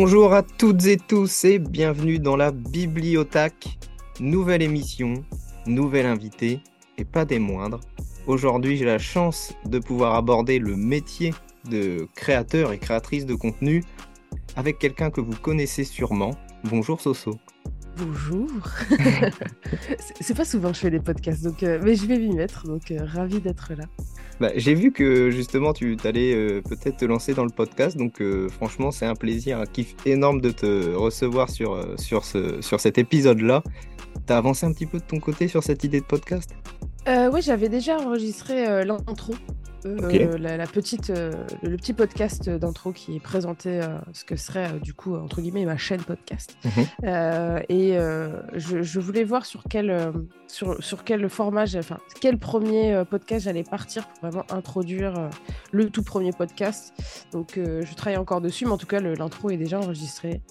Bonjour à toutes et tous et bienvenue dans la Bibliothèque. Nouvelle émission, nouvel invité et pas des moindres. Aujourd'hui, j'ai la chance de pouvoir aborder le métier de créateur et créatrice de contenu avec quelqu'un que vous connaissez sûrement. Bonjour Soso. Bonjour. c'est pas souvent que je fais des podcasts, donc, euh, mais je vais m'y mettre, donc euh, ravi d'être là. Bah, j'ai vu que justement tu allais euh, peut-être te lancer dans le podcast, donc franchement c'est un plaisir, un kiff énorme de te recevoir sur, sur, ce, sur cet épisode-là. T'as avancé un petit peu de ton côté sur cette idée de podcast? Oui, j'avais déjà enregistré l'intro euh, la, petite, euh, le petit podcast d'intro qui présentait euh, ce que serait du coup entre guillemets ma chaîne podcast. Mhm. et je, voulais voir sur quel, sur, sur quel format, enfin quel premier podcast j'allais partir pour vraiment introduire le tout premier podcast. Donc je travaille encore dessus, mais en tout cas l'intro est déjà enregistré.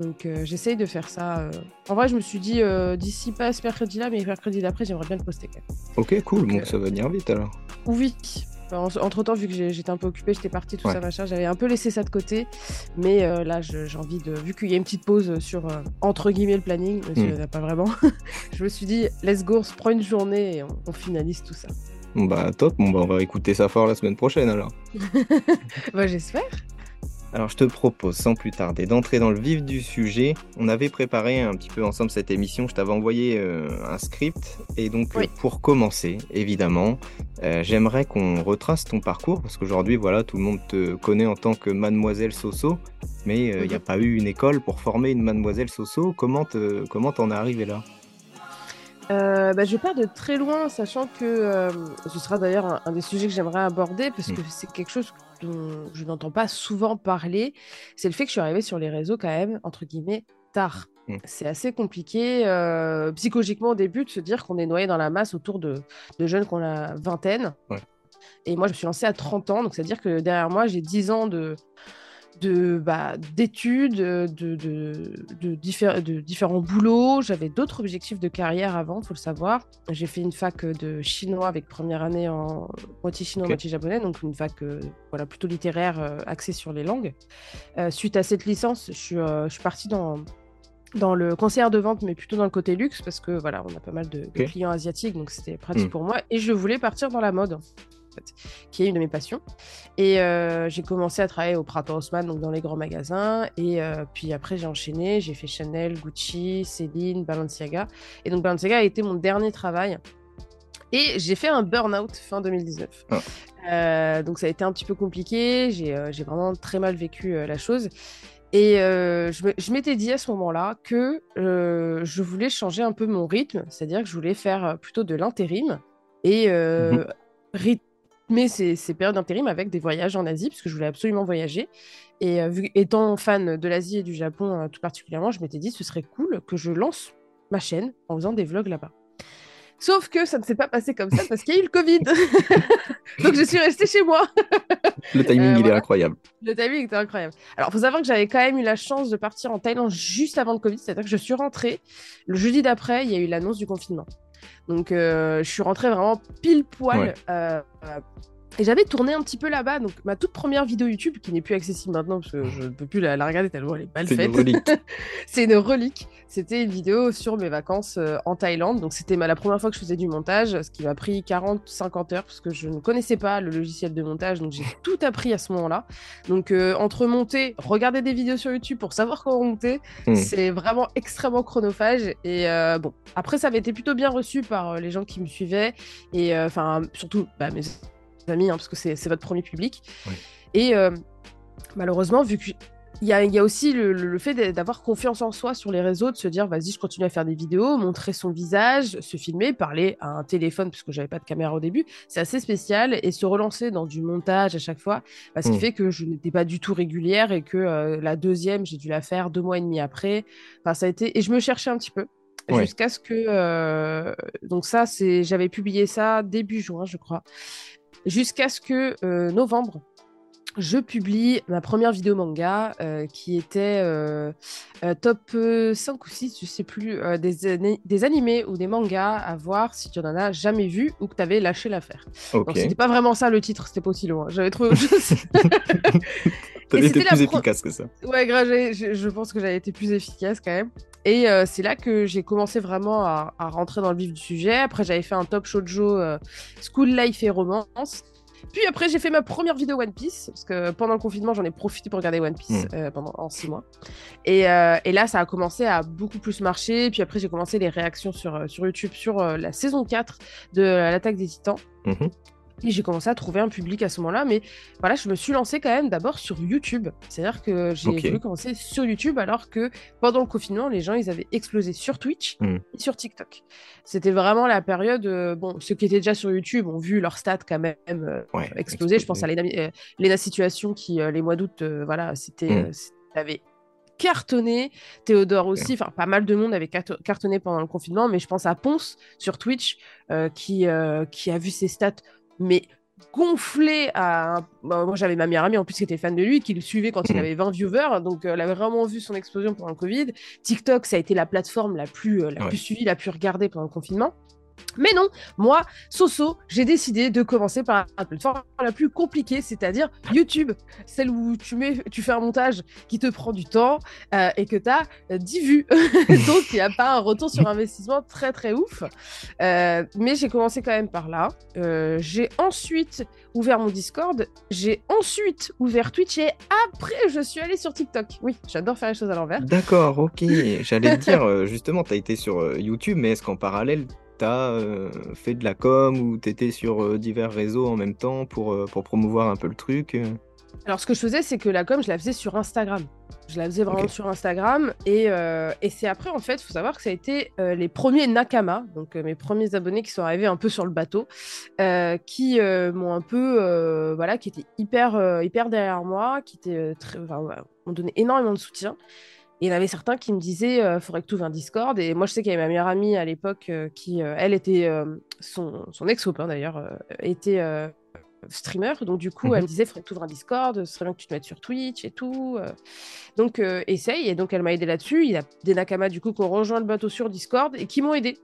Donc j'essaye de faire ça. En vrai, je me suis dit d'ici pas ce mercredi-là, mais mercredi d'après, j'aimerais bien le poster. Ok, cool. Donc ça va venir vite alors. Oui, entre temps, vu que j'étais un peu occupée, j'étais partie, tout ça, machin, j'avais un peu laissé ça de côté. Mais euh, là, j'ai envie de. Vu qu'il y a une petite pause sur, euh, entre guillemets, le planning, il n'y en a pas vraiment, je me suis dit, let's go, on se prend une journée et on, finalise tout ça. Bah, top. Bon, bah, on va écouter ça fort la semaine prochaine alors. bah, j'espère. Alors je te propose sans plus tarder d'entrer dans le vif du sujet. On avait préparé un petit peu ensemble cette émission, je t'avais envoyé euh, un script et donc euh, pour commencer évidemment, euh, j'aimerais qu'on retrace ton parcours parce qu'aujourd'hui voilà tout le monde te connaît en tant que mademoiselle Soso, mais il n'y a mhm. pas eu une école pour former une mademoiselle Soso. Comment te, comment t'en es arrivé là? Bah, je pars de très loin, sachant que ce sera d'ailleurs un, des sujets que j'aimerais aborder, parce mm. que c'est quelque chose dont je n'entends pas souvent parler, c'est le fait que je suis arrivée sur les réseaux quand même, entre guillemets, tard. Mmh. C'est assez compliqué euh, psychologiquement au début de se dire qu'on est noyé dans la masse autour de, de jeunes qu'on a vingtaine. Et moi, je me suis lancée à 30 ans, donc c'est-à-dire que derrière moi, j'ai 10 ans de, de bah, d'études, de, de, de, de, différents boulots. J'avais d'autres objectifs de carrière avant, il faut le savoir. J'ai fait une fac de chinois avec première année en moitié chinois, moitié japonais, donc une fac euh, voilà, plutôt littéraire euh, axée sur les langues. Euh, suite à cette licence, je suis, je suis partie dans, dans le conseiller de vente, mais plutôt dans le côté luxe, parce que voilà, on a pas mal de, clients asiatiques, donc c'était pratique hmm. pour moi. Et je voulais partir dans la mode qui est une de mes passions. Et euh, j'ai commencé à travailler au Printemps Haussmann, donc dans les grands magasins. Et euh, puis après, j'ai enchaîné. J'ai fait Chanel, Gucci, Céline, Balenciaga. Et donc Balenciaga a été mon dernier travail. Et j'ai fait un burn-out fin 2019. Ah. Euh, donc ça a été un petit peu compliqué. J'ai vraiment très mal vécu la chose. Et je m'étais dit à ce moment-là que je voulais changer un peu mon rythme, c'est-à-dire que je voulais faire plutôt de l'intérim et mmh mais ces, ces périodes d'intérim avec des voyages en Asie, parce que je voulais absolument voyager. Et euh, vu, étant fan de l'Asie et du Japon euh, tout particulièrement, je m'étais dit ce serait cool que je lance ma chaîne en faisant des vlogs là-bas. Sauf que ça ne s'est pas passé comme ça parce qu'il y a eu le Covid. Donc je suis restée chez moi. le timing, il est incroyable. Le timing était incroyable. Alors, il faut savoir que j'avais quand même eu la chance de partir en Thaïlande juste avant le Covid. C'est-à-dire que je suis rentrée. Le jeudi d'après, il y a eu l'annonce du confinement. Donc, euh, je suis rentrée vraiment pile poil. Euh, et j'avais tourné un petit peu là-bas, donc ma toute première vidéo YouTube, qui n'est plus accessible maintenant parce que je ne peux plus la, regarder tellement elle est mal faite. C'est une relique. C'était une vidéo sur mes vacances euh, en Thaïlande. Donc c'était la première fois que je faisais du montage, ce qui m'a pris 40-50 heures parce que je ne connaissais pas le logiciel de montage. Donc j'ai tout appris à ce moment-là. Donc entre monter, regarder des vidéos sur YouTube pour savoir comment monter, hmm. c'est vraiment extrêmement chronophage. Et bon, après ça avait été plutôt bien reçu par les gens qui me suivaient. Et enfin, surtout bah, mes amis, hein, parce que c'est votre premier public. Et euh, malheureusement, vu qu'il y a, y a aussi le, fait d'avoir confiance en soi sur les réseaux, de se dire vas-y, je continue à faire des vidéos, montrer son visage, se filmer, parler à un téléphone, parce que j'avais pas de caméra au début, c'est assez spécial, et se relancer dans du montage à chaque fois, bah, ce qui mmh. fait que je n'étais pas du tout régulière et que euh, la deuxième, j'ai dû la faire deux mois et demi après. Enfin, ça a été, et je me cherchais un petit peu. Jusqu'à ce que. Euh, donc, ça, c'est j'avais publié ça début juin, je crois jusqu'à ce que euh, novembre, je publie ma première vidéo manga euh, qui était euh, top 5 ou 6, je sais plus, des, des, animés ou des mangas à voir si tu n'en as jamais vu ou que tu avais lâché l'affaire. Donc c'était pas vraiment ça le titre, c'était pas aussi loin. J'avais trouvé autre chose. T'avais été plus efficace que ça. Ouais, grave, je, je, pense que j'avais été plus efficace quand même. Et c'est là que j'ai commencé vraiment à, à, rentrer dans le vif du sujet. Après, j'avais fait un top shoujo School Life et Romance. Puis après, j'ai fait ma première vidéo One Piece, parce que pendant le confinement, j'en ai profité pour regarder One Piece hmm. euh, pendant en six mois. Et, euh, et, là, ça a commencé à beaucoup plus marcher. Puis après, j'ai commencé les réactions sur, euh, sur YouTube sur la saison 4 de l'attaque des titans. Mhm. Et j'ai commencé à trouver un public à ce moment-là. Mais voilà, je me suis lancée quand même d'abord sur YouTube. C'est-à-dire que j'ai voulu commencer sur YouTube alors que pendant le confinement, les gens, ils avaient explosé sur Twitch hmm. et sur TikTok. C'était vraiment la période. Euh, bon, ceux qui étaient déjà sur YouTube ont vu leurs stats quand même euh, exploser. Je pense à Lena, euh, Situation qui, les mois d'août, voilà, c'était. Hmm. avait cartonné. Théodore aussi, enfin pas mal de monde avait cartonné pendant le confinement, mais je pense à Ponce sur Twitch qui, qui a vu ses stats mais gonflé à. Bah, moi, j'avais ma meilleure amie en plus qui était fan de lui, qui le suivait quand il mm. avait 20 viewers, donc euh, elle avait vraiment vu son explosion pendant le Covid. TikTok, ça a été la plateforme la plus, euh, la plus suivie, la plus regardée pendant le confinement. Mais non, moi, Soso, j'ai décidé de commencer par la plateforme la plus compliquée, c'est-à-dire YouTube, celle où tu, mets, tu fais un montage qui te prend du temps euh, et que tu as 10 vues. Donc, il n'y a pas un retour sur investissement très très ouf. Euh, mais j'ai commencé quand même par là. Euh, j'ai ensuite ouvert mon Discord, j'ai ensuite ouvert Twitch et après, je suis allée sur TikTok. Oui, j'adore faire les choses à l'envers. D'accord, ok. J'allais te dire, justement, tu as été sur YouTube, mais est-ce qu'en parallèle, euh, fait de la com ou tu étais sur euh, divers réseaux en même temps pour, euh, pour promouvoir un peu le truc Alors, ce que je faisais, c'est que la com, je la faisais sur Instagram. Je la faisais vraiment sur Instagram. Et, et c'est après, en fait, il faut savoir que ça a été les premiers Nakama, donc mes premiers abonnés qui sont arrivés un peu sur le bateau, qui m'ont un peu, voilà, qui étaient hyper, hyper derrière moi, qui étaient très, m'ont donné énormément de soutien. Et il y en avait certains qui me disaient il euh, faudrait que tu ouvres un Discord. Et moi, je sais qu'il y avait ma meilleure amie à l'époque euh, qui, euh, elle, était son, son ex-copain d'ailleurs, était streamer. Donc, du coup, elle me mhm. disait faudrait que tu ouvres un Discord, ce serait bien que tu te mettes sur Twitch et tout. Donc, essaye. Et donc, elle m'a aidé là-dessus. Il y a des Nakama, du coup, qui ont rejoint le bateau sur Discord et qui m'ont aidé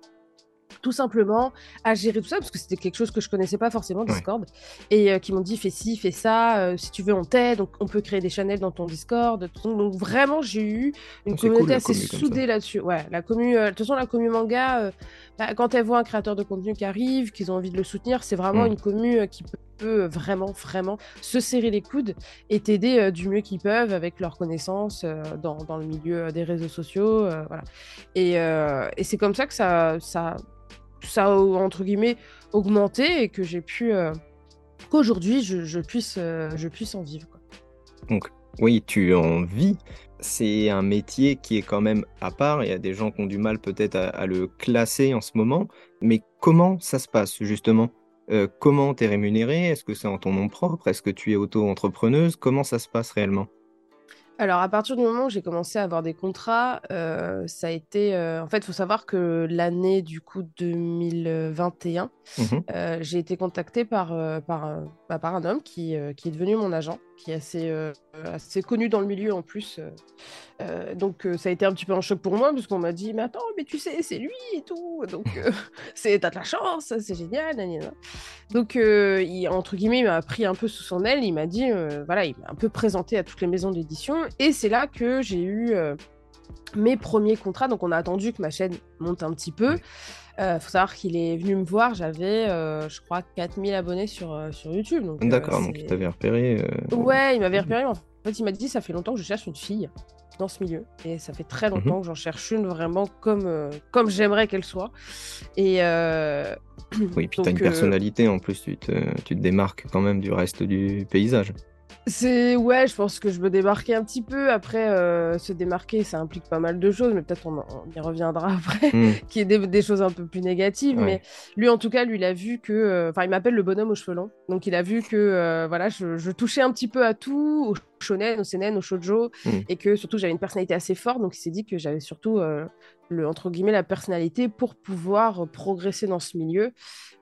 tout simplement à gérer tout ça parce que c'était quelque chose que je connaissais pas forcément Discord et euh, qui m'ont dit fais ci fais ça euh, si tu veux on t'aide donc on peut créer des channels dans ton Discord donc vraiment j'ai eu une communauté assez soudée là-dessus. Ouais la commu euh, de toute façon la commu manga bah, quand elle voit un créateur de contenu qui arrive qu'ils ont envie de le soutenir c'est vraiment mm. une commu qui peut vraiment vraiment se serrer les coudes et t'aider du mieux qu'ils peuvent avec leurs connaissances dans, dans, le milieu des réseaux sociaux voilà. Et, et c'est comme ça que ça ça entre guillemets augmenté et que j'ai pu euh, qu'aujourd'hui je, puisse euh, je puisse en vivre. Donc oui, tu en vis. C'est un métier qui est quand même à part. Il y a des gens qui ont du mal peut-être à, le classer en ce moment. Mais comment ça se passe justement? Euh, Comment tu es rémunéré? Est-ce que c'est en ton nom propre? Est-ce que tu es auto-entrepreneuse? Comment ça se passe réellement? Alors, à partir du moment où j'ai commencé à avoir des contrats, euh, ça a été. Euh, en fait, il faut savoir que l'année du coup 2021, mmh euh, j'ai été contactée par, par, bah, par un homme qui, qui est devenu mon agent, qui est assez, assez connu dans le milieu en plus. donc, ça a été un petit peu un choc pour moi, puisqu'on m'a dit Mais attends, mais tu sais, c'est lui et tout. Donc, c'est t'as de la chance, c'est génial. Donc, entre guillemets, il m'a pris un peu sous son aile. Il m'a dit Voilà, il m'a un peu présenté à toutes les maisons d'édition. Et c'est là que j'ai eu euh, mes premiers contrats. Donc on a attendu que ma chaîne monte un petit peu. Il euh, faut savoir qu'il est venu me voir, j'avais, euh, je crois, 4000 abonnés sur, sur YouTube. D'accord, donc il t'avait repéré. Ouais, il m'avait repéré. En fait, il m'a dit, ça fait longtemps que je cherche une fille dans ce milieu. Et ça fait très longtemps mhm. que j'en cherche une vraiment comme, comme j'aimerais qu'elle soit. Et. Oui, puis tu as une personnalité en plus, tu te, tu te démarques quand même du reste du paysage. C'est ouais, je pense que je veux démarquer un petit peu. Après, euh, se démarquer, ça implique pas mal de choses, mais peut-être on, y reviendra après, hmm. qui est des, choses un peu plus négatives. Mais lui, en tout cas, lui, il a vu que, euh, enfin, il m'appelle le bonhomme aux cheveux longs. Donc, il a vu que, euh, voilà, je, touchais un petit peu à tout, aux shonen, au seinen, au shoujo, Mm. et que surtout j'avais une personnalité assez forte, donc il s'est dit que j'avais surtout le entre guillemets la personnalité pour pouvoir progresser dans ce milieu,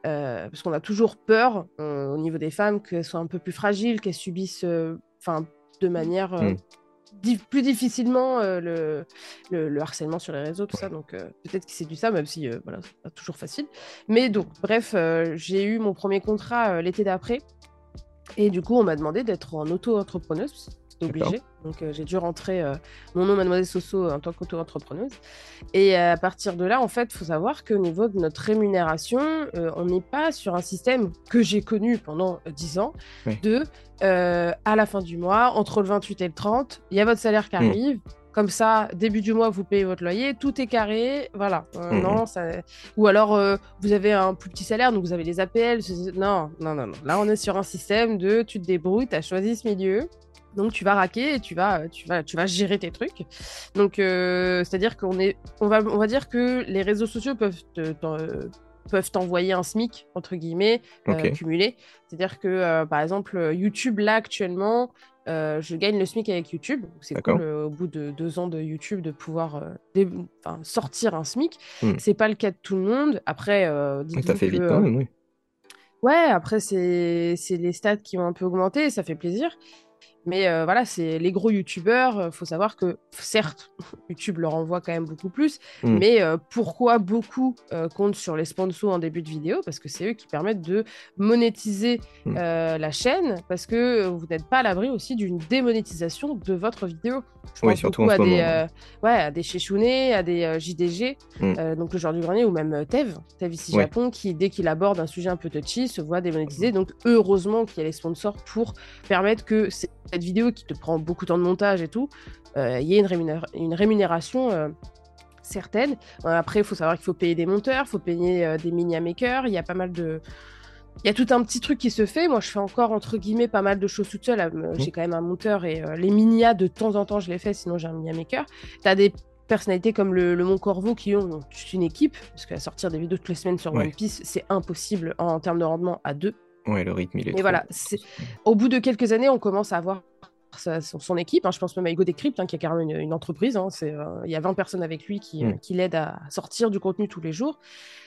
Euh, parce qu'on a toujours peur euh, au niveau des femmes qu'elles soient un peu plus fragiles, qu'elles subissent, euh, enfin, de manière Mm. di- plus difficilement le, le, le harcèlement sur les réseaux, tout ça. Donc peut-être que c'est du ça, même si voilà, c'est pas toujours facile. Mais donc, bref, j'ai eu mon premier contrat l'été d'après. Et du coup, on m'a demandé d'être en auto-entrepreneuse. C'était D'accord. obligé. Donc, euh, j'ai dû rentrer euh, mon nom, Mademoiselle Soso, en tant qu'auto-entrepreneuse. Et euh, à partir de là, en fait, il faut savoir qu'au niveau de notre rémunération, euh, on n'est pas sur un système que j'ai connu pendant euh, 10 ans Oui. de euh, à la fin du mois, entre le 28 et le 30, il y a votre salaire qui Mm. arrive. Comme ça, début du mois, vous payez votre loyer, tout est carré, voilà. Euh, Mhm. Non, ça... Ou alors, euh, vous avez un plus petit salaire, donc vous avez les APL. Non, non, non, non. Là, on est sur un système de tu te débrouilles, tu as choisi ce milieu. Donc tu vas raquer et tu vas, tu vas, tu vas gérer tes trucs. Donc euh, c'est-à-dire qu'on est, on va, on va dire que les réseaux sociaux peuvent te- peuvent t'envoyer un SMIC entre guillemets euh, Ok. cumulé. C'est-à-dire que euh, par exemple YouTube là actuellement, euh, je gagne le SMIC avec YouTube. C'est cool au bout de deux ans de YouTube de pouvoir dé- enfin, sortir un SMIC. Hmm. C'est pas le cas de tout le monde. Après, T'as fait que, vite quand même, oui. Ouais, après, c'est c'est les stats qui ont un peu augmenté, ça fait plaisir. Mais euh, voilà, c'est les gros youtubeurs. euh, faut savoir que, certes, YouTube leur envoie quand même beaucoup plus. Mm. Mais euh, pourquoi beaucoup euh, comptent sur les sponsors en début de vidéo? Parce que c'est eux qui permettent de monétiser Mm. la chaîne. Parce que vous n'êtes pas à l'abri aussi d'une démonétisation de votre vidéo. Je Oui, pense surtout beaucoup en à ce des, moment, ouais, à des Shishune, à des JDG, Mm. donc le genre du grenier, ou même Tev, Tev ici Ouais. Japon, qui dès qu'il aborde un sujet un peu touchy, se voit démonétisé. Donc heureusement qu'il y a les sponsors pour permettre que cette vidéo qui te prend beaucoup de temps de montage et tout, euh, il y ait une, rémunéra- une rémunération euh, certaine. Euh, après, il faut savoir qu'il faut payer des monteurs, il faut payer des mini makers, il y a pas mal de... Il y a tout un petit truc qui se fait. Moi, je fais encore, entre guillemets, pas mal de choses toute seule. Euh, J'ai quand même un monteur et les minia, de temps en temps, je les fais, sinon j'ai un mini maker. Tu as des personnalités comme le, le Mont Corvo qui ont toute une équipe, parce qu'à sortir des vidéos toutes les semaines sur Ouais. One Piece, c'est impossible en, en termes de rendement à deux. Ouais, le rythme, il est Et trop- voilà, c'est- Au bout de quelques années, on commence à avoir sa- son, son équipe. hein. Je pense même à Ego Decrypt, hein, qui a carrément une, une entreprise. hein. C'est, euh, il y a 20 personnes avec lui qui, euh, Mm. qui l'aident à sortir du contenu tous les jours.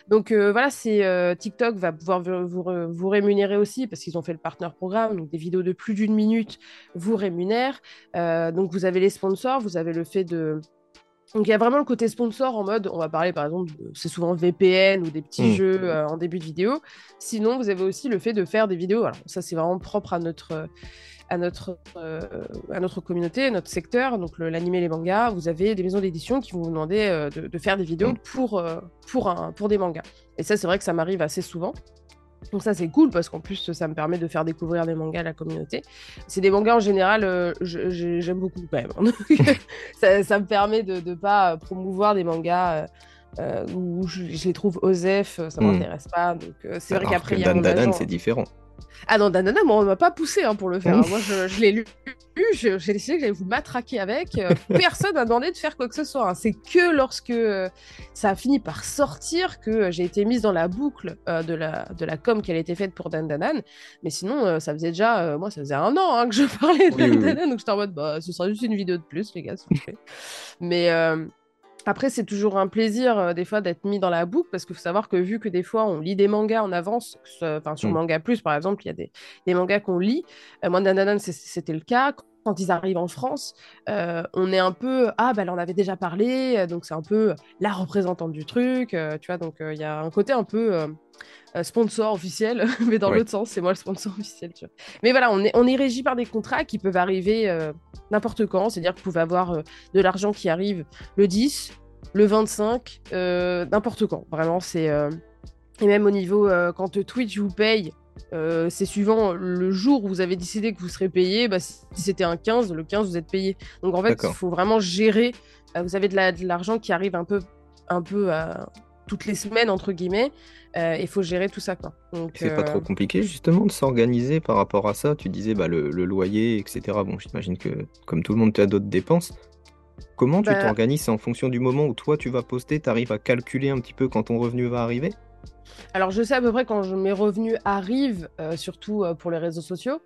Donc euh, voilà, c'est euh, TikTok va pouvoir vous, vous, re- vous rémunérer aussi parce qu'ils ont fait le partner programme. Donc des vidéos de plus d'une minute vous rémunèrent. Donc vous avez les sponsors, vous avez le fait de donc il y a vraiment le côté sponsor en mode, on va parler par exemple, c'est souvent VPN ou des petits Mm. jeux euh, en début de vidéo. Sinon, vous avez aussi le fait de faire des vidéos. Alors ça, c'est vraiment propre à notre, à notre, euh, à notre communauté, à notre secteur. Donc le- l'animé, les mangas, vous avez des maisons d'édition qui vont vous demander euh, de, de faire des vidéos Mm. pour, pour, un, pour des mangas. Et ça, c'est vrai que ça m'arrive assez souvent. Donc ça c'est cool parce qu'en plus ça me permet de faire découvrir des mangas à la communauté. C'est des mangas en général, euh, j'aime beaucoup quand même. ça, ça me permet de ne pas promouvoir des mangas euh, euh, où je, je les trouve osef, ça Hmm. m'intéresse pas. Donc c'est vrai qu'après il y a Dan agent. c'est différent. Ah non, Danana, moi on m'a pas poussé hein, pour le faire. hein. Moi je, je l'ai lu, j'ai décidé que j'allais vous matraquer avec. Euh, personne n'a demandé de faire quoi que ce soit. hein. C'est que lorsque euh, ça a fini par sortir que euh, j'ai été mise dans la boucle euh, de, la, de la com qui a été faite pour Dan Danan. Mais sinon, ça faisait déjà, moi ça faisait un an hein, que je parlais de Oui, donc j'étais en mode, bah, ce sera juste une vidéo de plus, les gars, s'il vous plaît. Mais. Après, c'est toujours un plaisir euh, des fois d'être mis dans la boucle parce qu'il faut savoir que vu que des fois on lit des mangas en avance, enfin sur Mm. Manga Plus par exemple, il y a des, des mangas qu'on lit. Euh, moi, Dananan, c'est- c'était le cas. Quand ils arrivent en France, euh, on est un peu ah ben elle en avait déjà parlé, euh, donc c'est un peu la représentante du truc, euh, tu vois. Donc euh, il y a un côté un peu sponsor officiel, mais dans Ouais. l'autre sens, c'est moi le sponsor officiel. Tu vois. Mais voilà, on est on est régi par des contrats qui peuvent arriver n'importe quand, c'est-à-dire que vous pouvez avoir de l'argent qui arrive le 10, le 25, euh, n'importe quand. Vraiment, c'est. Et même au niveau, quand Twitch vous paye, euh, c'est suivant le jour où vous avez décidé que vous serez payé. Bah, si c'était un 15, le 15, vous êtes payé. Donc en fait, il faut vraiment gérer. Euh, vous avez de la- de l'argent qui arrive un peu, un peu euh, toutes les semaines, entre guillemets. Il faut gérer tout ça. Quoi. Donc, C'est pas trop compliqué justement de s'organiser par rapport à ça. Tu disais bah, le, le loyer, etc. Bon, j'imagine que comme tout le monde, tu as d'autres dépenses. Comment tu Bah- t'organises en fonction du moment où toi tu vas poster, tu arrives à calculer un petit peu quand ton revenu va arriver? Alors, je sais à peu près quand mes revenus arrivent, euh, surtout euh, pour les réseaux sociaux.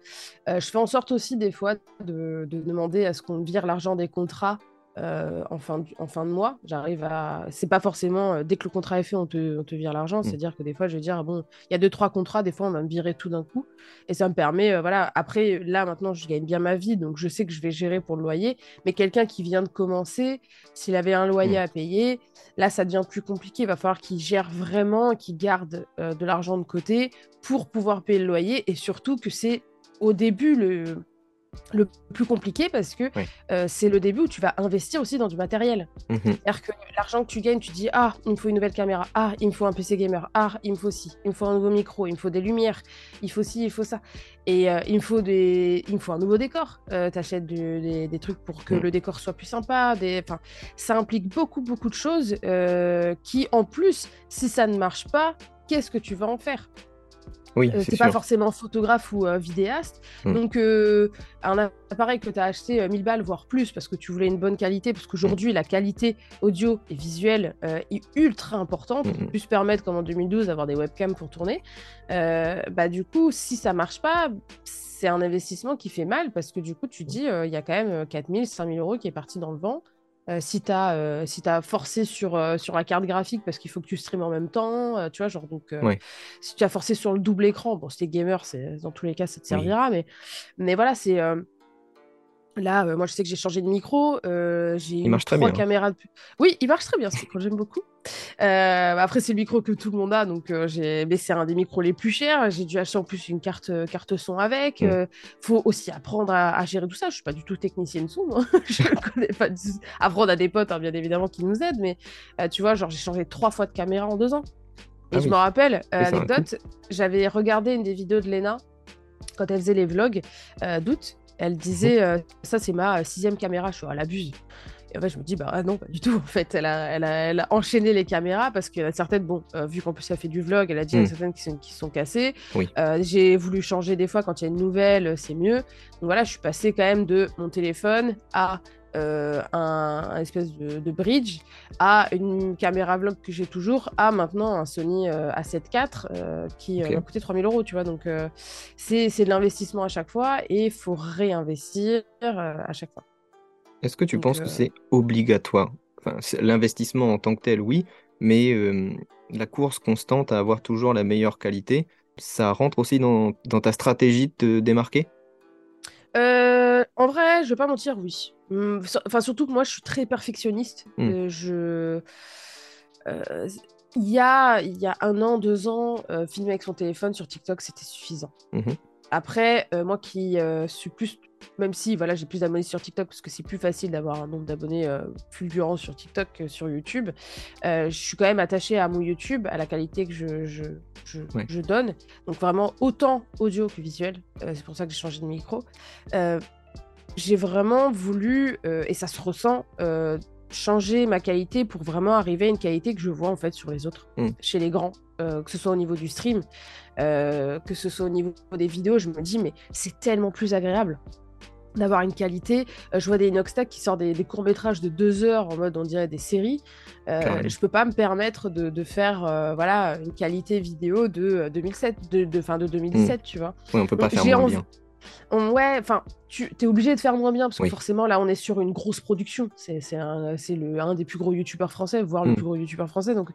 Euh, je fais en sorte aussi des fois de, de demander à ce qu'on vire l'argent des contrats euh, en, fin de, en fin de mois. J'arrive à. C'est pas forcément euh, dès que le contrat est fait, on te, on te vire l'argent. Mm. C'est-à-dire que des fois, je vais dire, ah bon, il y a deux, trois contrats, des fois, on va me virer tout d'un coup. Et ça me permet, euh, voilà. Après, là, maintenant, je gagne bien ma vie, donc je sais que je vais gérer pour le loyer. Mais quelqu'un qui vient de commencer, s'il avait un loyer Mm. à payer, là, ça devient plus compliqué. Il va falloir qu'il gère vraiment, qu'il garde de l'argent de côté pour pouvoir payer le loyer. Et surtout que c'est au début le le plus compliqué parce que Oui. euh, c'est le début où tu vas investir aussi dans du matériel. Mhm. C'est-à-dire que l'argent que tu gagnes, tu dis Ah, il me faut une nouvelle caméra. Ah, il me faut un PC gamer. Ah, il me faut ci. Il me faut un nouveau micro. Il me faut des lumières. Il faut ci, il faut ça. Et euh, il, me faut des... il me faut un nouveau décor. Euh, tu achètes des, des trucs pour que Mm. le décor soit plus sympa. Des... Enfin, ça implique beaucoup, beaucoup de choses euh, qui, en plus, si ça ne marche pas, qu'est-ce que tu vas en faire? Oui, euh, t'es pas forcément photographe ou euh, vidéaste. Mm. Donc, euh, un appareil que tu as acheté euh, 1000 balles, voire plus, parce que tu voulais une bonne qualité, parce qu'aujourd'hui, la qualité audio et visuelle euh, est ultra importante pour Mhm. plus permettre, comme en 2012, d'avoir des webcams pour tourner. Euh, bah, du coup, si ça marche pas, c'est un investissement qui fait mal, parce que du coup, tu dis, euh, il y a quand même 4000, 5000 euros qui est parti dans le vent. Euh, si tu as, si t'as forcé sur, euh, sur la carte graphique parce qu'il faut que tu streames en même temps, euh, tu vois, genre, donc, euh, Ouais. si tu as forcé sur le double écran, bon, si t'es gamer, c'est, dans tous les cas, ça te Oui. servira, mais, mais voilà, c'est. Là, euh, moi, je sais que j'ai changé de micro. euh, j'ai Il marche très bien. caméras. de- Oui, il marche très bien, c'est quand j'aime beaucoup. Euh, après, c'est le micro que tout le monde a, donc j'ai. Mais c'est un des micros les plus chers. J'ai dû acheter en plus une carte, carte son avec. Mm. Euh, faut aussi apprendre à, à gérer tout ça. Je suis pas du tout technicienne son. moi. je connais pas. Du... Apprendre à des potes, hein, bien évidemment, qui nous aident. Mais tu vois, genre, j'ai changé trois fois de caméra en deux ans. Et Ah je oui. me rappelle, anecdote, j'avais regardé une des vidéos de Lena quand elle faisait les vlogs euh, d'août. Elle disait euh, ça c'est ma euh, sixième caméra, je suis elle abuse. Et en fait, je me dis bah ah non pas du tout. En fait, elle a, elle a, elle a enchaîné les caméras parce a certaines bon euh, vu qu'en plus elle fait du vlog, elle a dit il y a Mm. certaines qui sont qui sont cassées. Oui. Euh, J'ai voulu changer des fois quand il y a une nouvelle, c'est mieux. Donc voilà, je suis passée quand même de mon téléphone à euh, un, un espèce de, de bridge à une caméra vlog que j'ai toujours à maintenant un Sony euh, A7 IV euh, qui euh, Ok. m'a coûté 3000 euros, tu vois. Donc c'est de l'investissement à chaque fois et il faut réinvestir à chaque fois. Est-ce que tu Donc, penses que c'est obligatoire? Enfin, l'investissement en tant que tel, oui, mais la course constante à avoir toujours la meilleure qualité, ça rentre aussi dans, dans ta stratégie de te démarquer? Euh, en vrai, je vais pas mentir, oui. Hum, Enfin, surtout que moi, je suis très perfectionniste. Hmm. Euh, je... euh, il y a, il y a un an, deux ans, filmer avec son téléphone sur TikTok, c'était suffisant. Mhm. Après, moi qui suis plus, même si voilà, j'ai plus d'abonnés sur TikTok parce que c'est plus facile d'avoir un nombre d'abonnés euh, fulgurant sur TikTok que sur YouTube, euh, je suis quand même attachée à mon YouTube, à la qualité que je, je, je, Ouais. je donne. Donc vraiment autant audio que visuel. Euh, c'est pour ça que j'ai changé de micro. Euh, j'ai vraiment voulu, et ça se ressent, changer ma qualité pour vraiment arriver à une qualité que je vois en fait sur les autres, Mm. chez les grands, euh, que ce soit au niveau du stream, euh, que ce soit au niveau des vidéos, je me dis mais c'est tellement plus agréable d'avoir une qualité. Euh, je vois des Inoxtag qui sortent des, des courts-métrages de deux heures en mode on dirait des séries. Euh, je peux pas me permettre de, de faire euh, voilà une qualité vidéo de euh, 2007, de, de, fin de 2017, tu vois. Oui, on peut pas faire moins envie- bien. On- ouais, enfin, tu es obligé de faire moins bien parce que Oui. forcément, là, on est sur une grosse production. C'est un, le, un des plus gros youtubeurs français, voire le Mm. plus gros youtubeur français. Donc,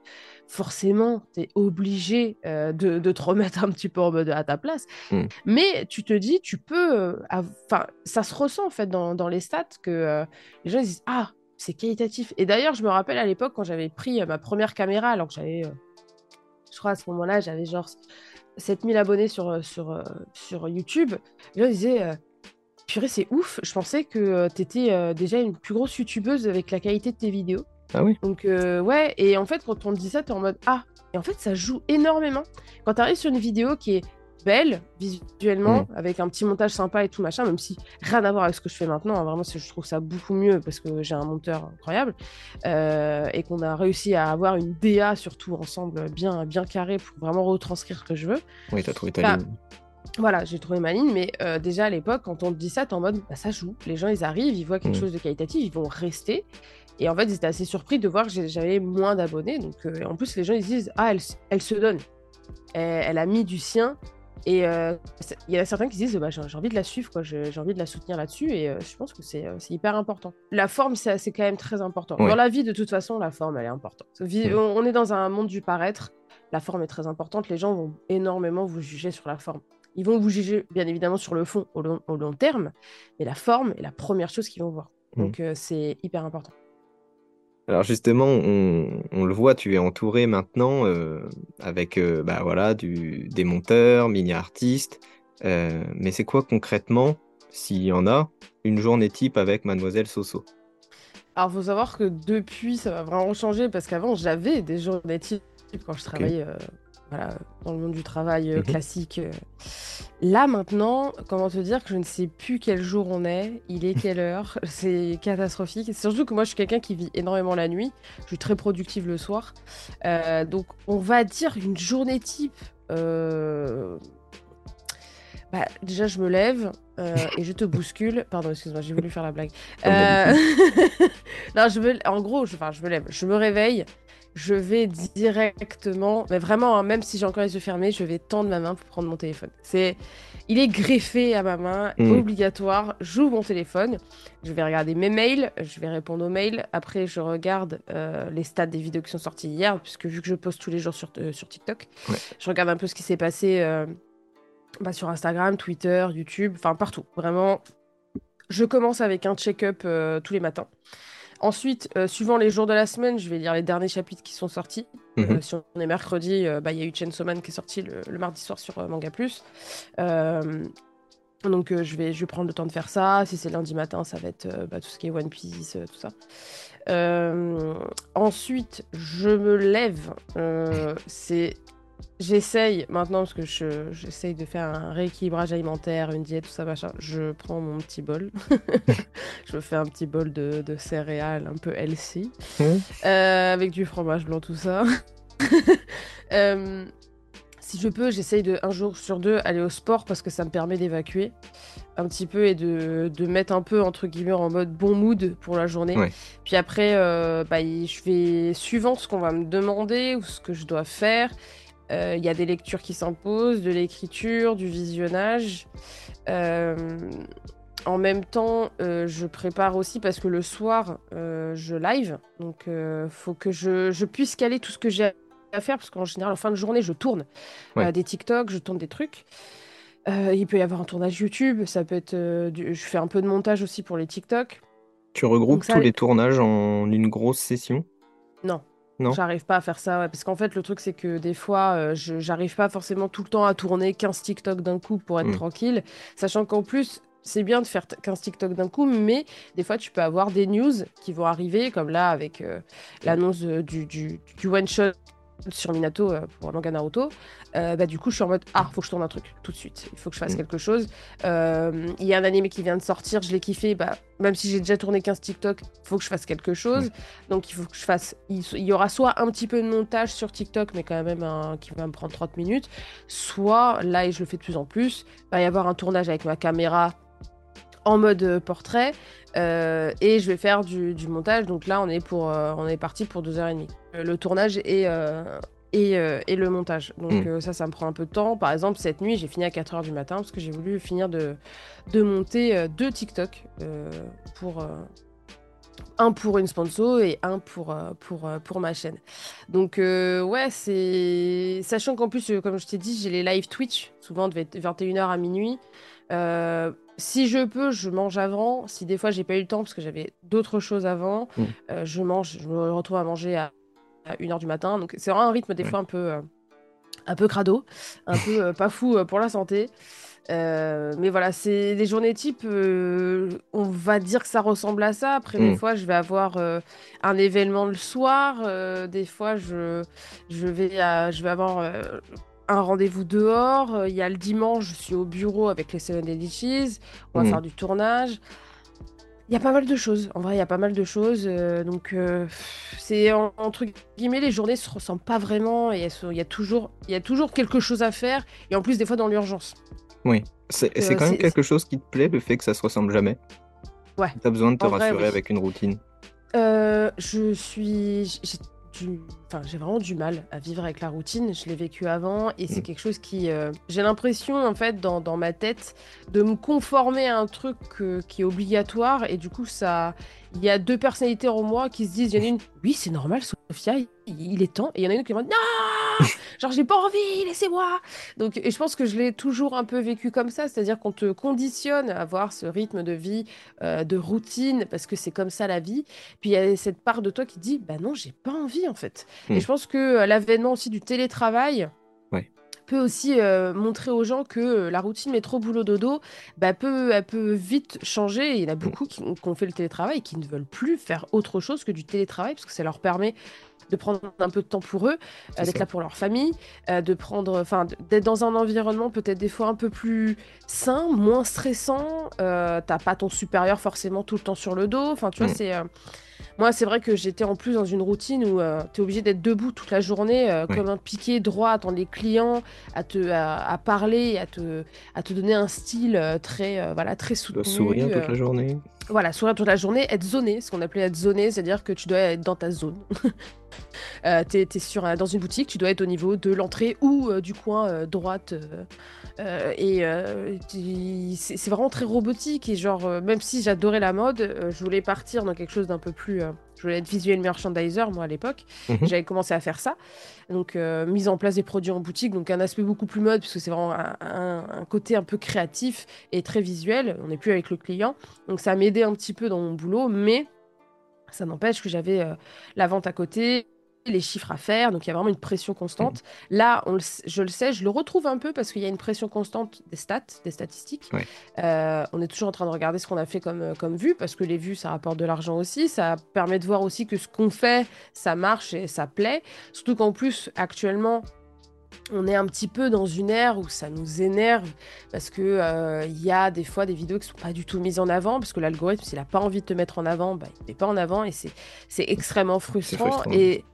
forcément, tu es obligé euh, de, de te remettre un petit peu en mode à ta place. Mm. Mais tu te dis, tu peux. euh, Enfin, ça se ressent en fait dans, dans les stats que euh, les gens ils disent Ah, c'est qualitatif. Et d'ailleurs, je me rappelle à l'époque quand j'avais pris ma première caméra, alors que j'avais. je crois à ce moment-là, j'avais genre 7000 abonnés sur, euh, sur, euh, sur YouTube. Les gens disaient euh, Purée, c'est ouf. Je pensais que tu étais déjà une plus grosse youtubeuse avec la qualité de tes vidéos. Ah oui? Donc, euh, ouais. Et en fait, quand on te dit ça, tu es en mode Ah. Et en fait, ça joue énormément. Quand tu arrives sur une vidéo qui est belle visuellement, avec un petit montage sympa et tout machin, même si rien à voir avec ce que je fais maintenant. hein, vraiment, je trouve ça beaucoup mieux parce que j'ai un monteur incroyable euh, et qu'on a réussi à avoir une DA surtout ensemble bien, bien carrée pour vraiment retranscrire ce que je veux. Oui, t'as trouvé ta Bah, ligne. voilà, j'ai trouvé ma ligne, mais déjà à l'époque, quand on te dit ça, t'es en mode, bah, ça joue. Les gens, ils arrivent, ils voient quelque mmh. chose de qualitatif, ils vont rester. Et en fait, ils étaient assez surpris de voir que j'avais moins d'abonnés. Donc, en plus, les gens, ils disent, ah, elle, elle se donne. Elle, a mis du sien. Et il y en a certains qui disent, bah, j'ai envie de la suivre, quoi. J'ai envie de la soutenir là-dessus. Et je pense que c'est hyper important. La forme, c'est quand même très important. Dans la vie, de toute façon, la forme, elle est importante. On est dans un monde du paraître. La forme est très importante. Les gens vont énormément vous juger sur la forme. Ils vont vous juger, bien évidemment, sur le fond au long, terme, mais la forme est la première chose qu'ils vont voir. Mmh. Donc, euh, c'est hyper important. Alors justement, on, le voit, tu es entouré maintenant euh, avec euh, bah voilà, du, des monteurs, mini-artistes. mais c'est quoi concrètement, s'il y en a, une journée type avec Mademoiselle Soso? Alors, il faut savoir que depuis, ça va vraiment changer parce qu'avant, j'avais des journées types quand je travaillais voilà, dans le monde du travail euh, mhm. classique. Euh. Là maintenant, comment te dire que je ne sais plus quel jour on est, il est quelle heure, c'est catastrophique. Surtout que moi je suis quelqu'un qui vit énormément la nuit, je suis très productive le soir. Euh, donc on va dire une journée type. Bah, déjà je me lève et je te bouscule. Pardon, excuse-moi, j'ai voulu faire la blague. non, je me... en gros, je... Enfin, je me lève, je me réveille je vais directement, mais vraiment, hein, même si j'ai encore les yeux fermés, je vais tendre ma main pour prendre mon téléphone. C'est, il est greffé à ma main, mm. obligatoire. J'ouvre mon téléphone, je vais regarder mes mails, je vais répondre aux mails. Après, je regarde euh, les stats des vidéos qui sont sorties hier, puisque vu que je poste tous les jours sur, euh, sur TikTok, je regarde un peu ce qui s'est passé euh, bah, sur Instagram, Twitter, YouTube, enfin partout. Vraiment, je commence avec un check-up tous les matins. Ensuite, euh, suivant les jours de la semaine, je vais lire les derniers chapitres qui sont sortis. Mhm. Euh, si on est mercredi, euh, bah, il y a eu Chainsaw Man qui est sorti le, mardi soir sur Manga Plus. donc je, vais, je vais prendre le temps de faire ça. Si c'est lundi matin, ça va être bah, tout ce qui est One Piece, tout ça. ensuite, je me lève. c'est J'essaye maintenant, parce que j'essaye de faire un rééquilibrage alimentaire, une diète, tout ça, machin. Je prends mon petit bol. je fais un petit bol de, céréales un peu healthy. Euh, avec du fromage blanc, tout ça. Euh, si je peux, j'essaye de un jour sur deux aller au sport parce que ça me permet d'évacuer un petit peu et de, de, mettre un peu entre guillemets en mode bon mood pour la journée. Puis après, euh, bah, je vais suivant ce qu'on va me demander ou ce que je dois faire. Euh, il y a des lectures qui s'imposent, de l'écriture, du visionnage. Euh, en même temps, euh, je prépare aussi parce que le soir, je live. Donc, il faut que je, puisse caler tout ce que j'ai à faire. Parce qu'en général, en fin de journée, je tourne des TikTok, je tourne des trucs. il peut y avoir un tournage YouTube. Ça peut être. je fais un peu de montage aussi pour les TikTok. Tu regroupes tous les tournages en une grosse session? Non. Non. J'arrive pas à faire ça, parce qu'en fait, le truc, c'est que des fois, euh, je j'arrive pas forcément tout le temps à tourner 15 TikTok d'un coup pour être mm. tranquille, sachant qu'en plus, c'est bien de faire 15 TikTok d'un coup, mais des fois, tu peux avoir des news qui vont arriver, comme là, avec euh, l'annonce euh, du, du, du one-shot sur Minato euh, pour manga Naruto, euh, bah, du coup, je suis en mode Ah, faut que je tourne un truc tout de suite. Il faut que je fasse mm. quelque chose. Euh, il y a un anime qui vient de sortir, je l'ai kiffé. Bah, même si j'ai déjà tourné 15 TikTok, il faut que je fasse quelque chose. Mm. Donc, il faut que je fasse. Il, y aura soit un petit peu de montage sur TikTok, mais quand même un, qui va me prendre 30 minutes. Soit, là, et je le fais de plus en plus, il va y avoir un tournage avec ma caméra en mode portrait et je vais faire du, montage donc là on est pour on est parti pour deux heures et demie euh, le tournage et, euh, euh, et, le montage. Donc mm. ça, ça me prend un peu de temps. Par exemple, cette nuit, j'ai fini à 4h du matin parce que j'ai voulu finir de, de monter deux TikTok pour un pour une sponsor et un pour, pour, pour ma chaîne. Donc, ouais, c'est. Sachant qu'en plus, comme je t'ai dit, j'ai les live Twitch, souvent de 21h à minuit. Si je peux, je mange avant. Si des fois, j'ai pas eu le temps parce que j'avais d'autres choses avant, mm. je mange, je me retrouve à manger à à 1h du matin. Donc c'est vraiment un rythme des fois un peu, euh, un peu crado, un peu euh, pas fou euh, pour la santé. mais voilà, c'est des journées type, on va dire que ça ressemble à ça. Après, des mm. fois, je vais avoir un événement le soir. des fois, je, je, vais, je vais avoir un rendez-vous dehors. Il y a le dimanche, je suis au bureau avec les Seven Cheese. On va mm. faire du tournage. Il y a pas mal de choses. En vrai, il y a pas mal de choses. Euh, donc, euh, c'est entre guillemets, les journées se ressemblent pas vraiment. Et il y, a toujours, il y a toujours quelque chose à faire. Et en plus, des fois, dans l'urgence. Oui, c'est quand même quelque chose qui te plaît, le fait que ça se ressemble jamais. Ouais. Tu as besoin de te rassurer avec une routine. je suis enfin, j'ai vraiment du mal à vivre avec la routine. Je l'ai vécu avant et c'est mm. quelque chose qui, euh, j'ai l'impression en fait dans, dans, ma tête de me conformer à un truc qui est obligatoire et du coup ça, il y a deux personnalités en moi qui se disent, il y en a une, oui c'est normal Sophia, il, est temps et il y en a une qui me dit non, genre j'ai pas envie, laissez-moi. Donc et je pense que je l'ai toujours un peu vécu comme ça, c'est-à-dire qu'on te conditionne à avoir ce rythme de vie, euh, de routine parce que c'est comme ça la vie. Puis il y a cette part de toi qui dit, bah non j'ai pas envie en fait. Et hmm. je pense que l'avènement aussi du télétravail peut aussi euh, montrer aux gens que euh, la routine métro boulot dodo bah, peut, elle peut vite changer. il y en a beaucoup qui, ont fait le télétravail et qui ne veulent plus faire autre chose que du télétravail parce que ça leur permet de prendre un peu de temps pour eux, d'être là pour leur famille, de prendre, enfin, d'être dans un environnement peut-être des fois un peu plus sain, moins stressant. T'as pas ton supérieur forcément tout le temps sur le dos. Enfin, tu vois, hmm. c'est moi, c'est vrai que j'étais en plus dans une routine où euh, tu es obligé d'être debout toute la journée, euh, comme un piqué droit, à attendre les clients, à, te, à, parler, à te, à te donner un style euh, très, voilà, très soutenu. sourire toute la journée. Voilà, sourire toute la journée, être zoné, ce qu'on appelait être zoné, c'est-à-dire que tu dois être dans ta zone. euh, tu es, sur, dans une boutique, tu dois être au niveau de l'entrée ou du coin droite. Et c'est vraiment très robotique. Et genre, même si j'adorais la mode, je voulais partir dans quelque chose d'un peu plus je voulais être visuel merchandiser, moi, à l'époque. Mhm. J'avais commencé à faire ça. Donc, euh, mise en place des produits en boutique. Donc, un aspect beaucoup plus mode, puisque c'est vraiment un, côté un peu créatif et très visuel. On n'est plus avec le client. Donc, ça m'aidait un petit peu dans mon boulot. Mais ça n'empêche que j'avais euh, la vente à côté les chiffres à faire, donc il y a vraiment une pression constante. Mmh. Là, on je le sais, je le retrouve un peu parce qu'il y a une pression constante des stats, des statistiques. Euh, on est toujours en train de regarder ce qu'on a fait comme, euh, comme vue, parce que les vues, ça rapporte de l'argent aussi. Ça permet de voir aussi que ce qu'on fait, ça marche et ça plaît. Surtout qu'en plus, actuellement, on est un petit peu dans une ère où ça nous énerve parce que euh, il y a des fois des vidéos qui sont pas du tout mises en avant parce que l'algorithme s'il a pas envie de te mettre en avant, bah, il met pas en avant et c'est extrêmement frustrant, frustrant, et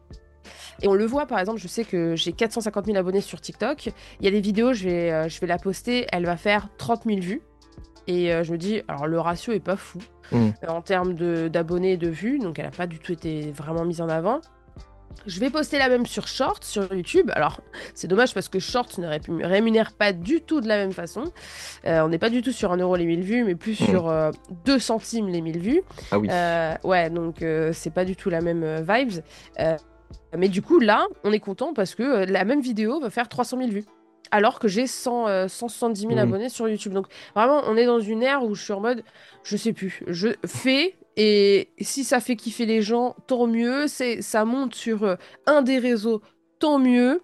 et on le voit, par exemple, je sais que j'ai 450 000 abonnés sur TikTok. Il y a des vidéos, je vais, euh, je vais la poster, elle va faire 30 000 vues. Et euh, je me dis, alors le ratio est pas fou mmh. euh, en termes d'abonnés et de vues, donc elle n'a pas du tout été vraiment mise en avant. Je vais poster la même sur Short, sur YouTube. Alors, c'est dommage parce que Short ne rémunère pas du tout de la même façon. on n'est pas du tout sur 1 euro les 1000 vues, mais plus mmh. sur 2 centimes les 1000 vues. Ah oui. ouais, donc c'est pas du tout la même vibes. Mais du coup, là, on est content parce que euh, la même vidéo va faire 300 000 vues. Alors que j'ai 100, 170 000 abonnés sur YouTube. Donc vraiment, on est dans une ère où je suis en mode, je sais plus, je fais et si ça fait kiffer les gens, tant mieux. C'est, ça monte sur euh, un des réseaux, tant mieux.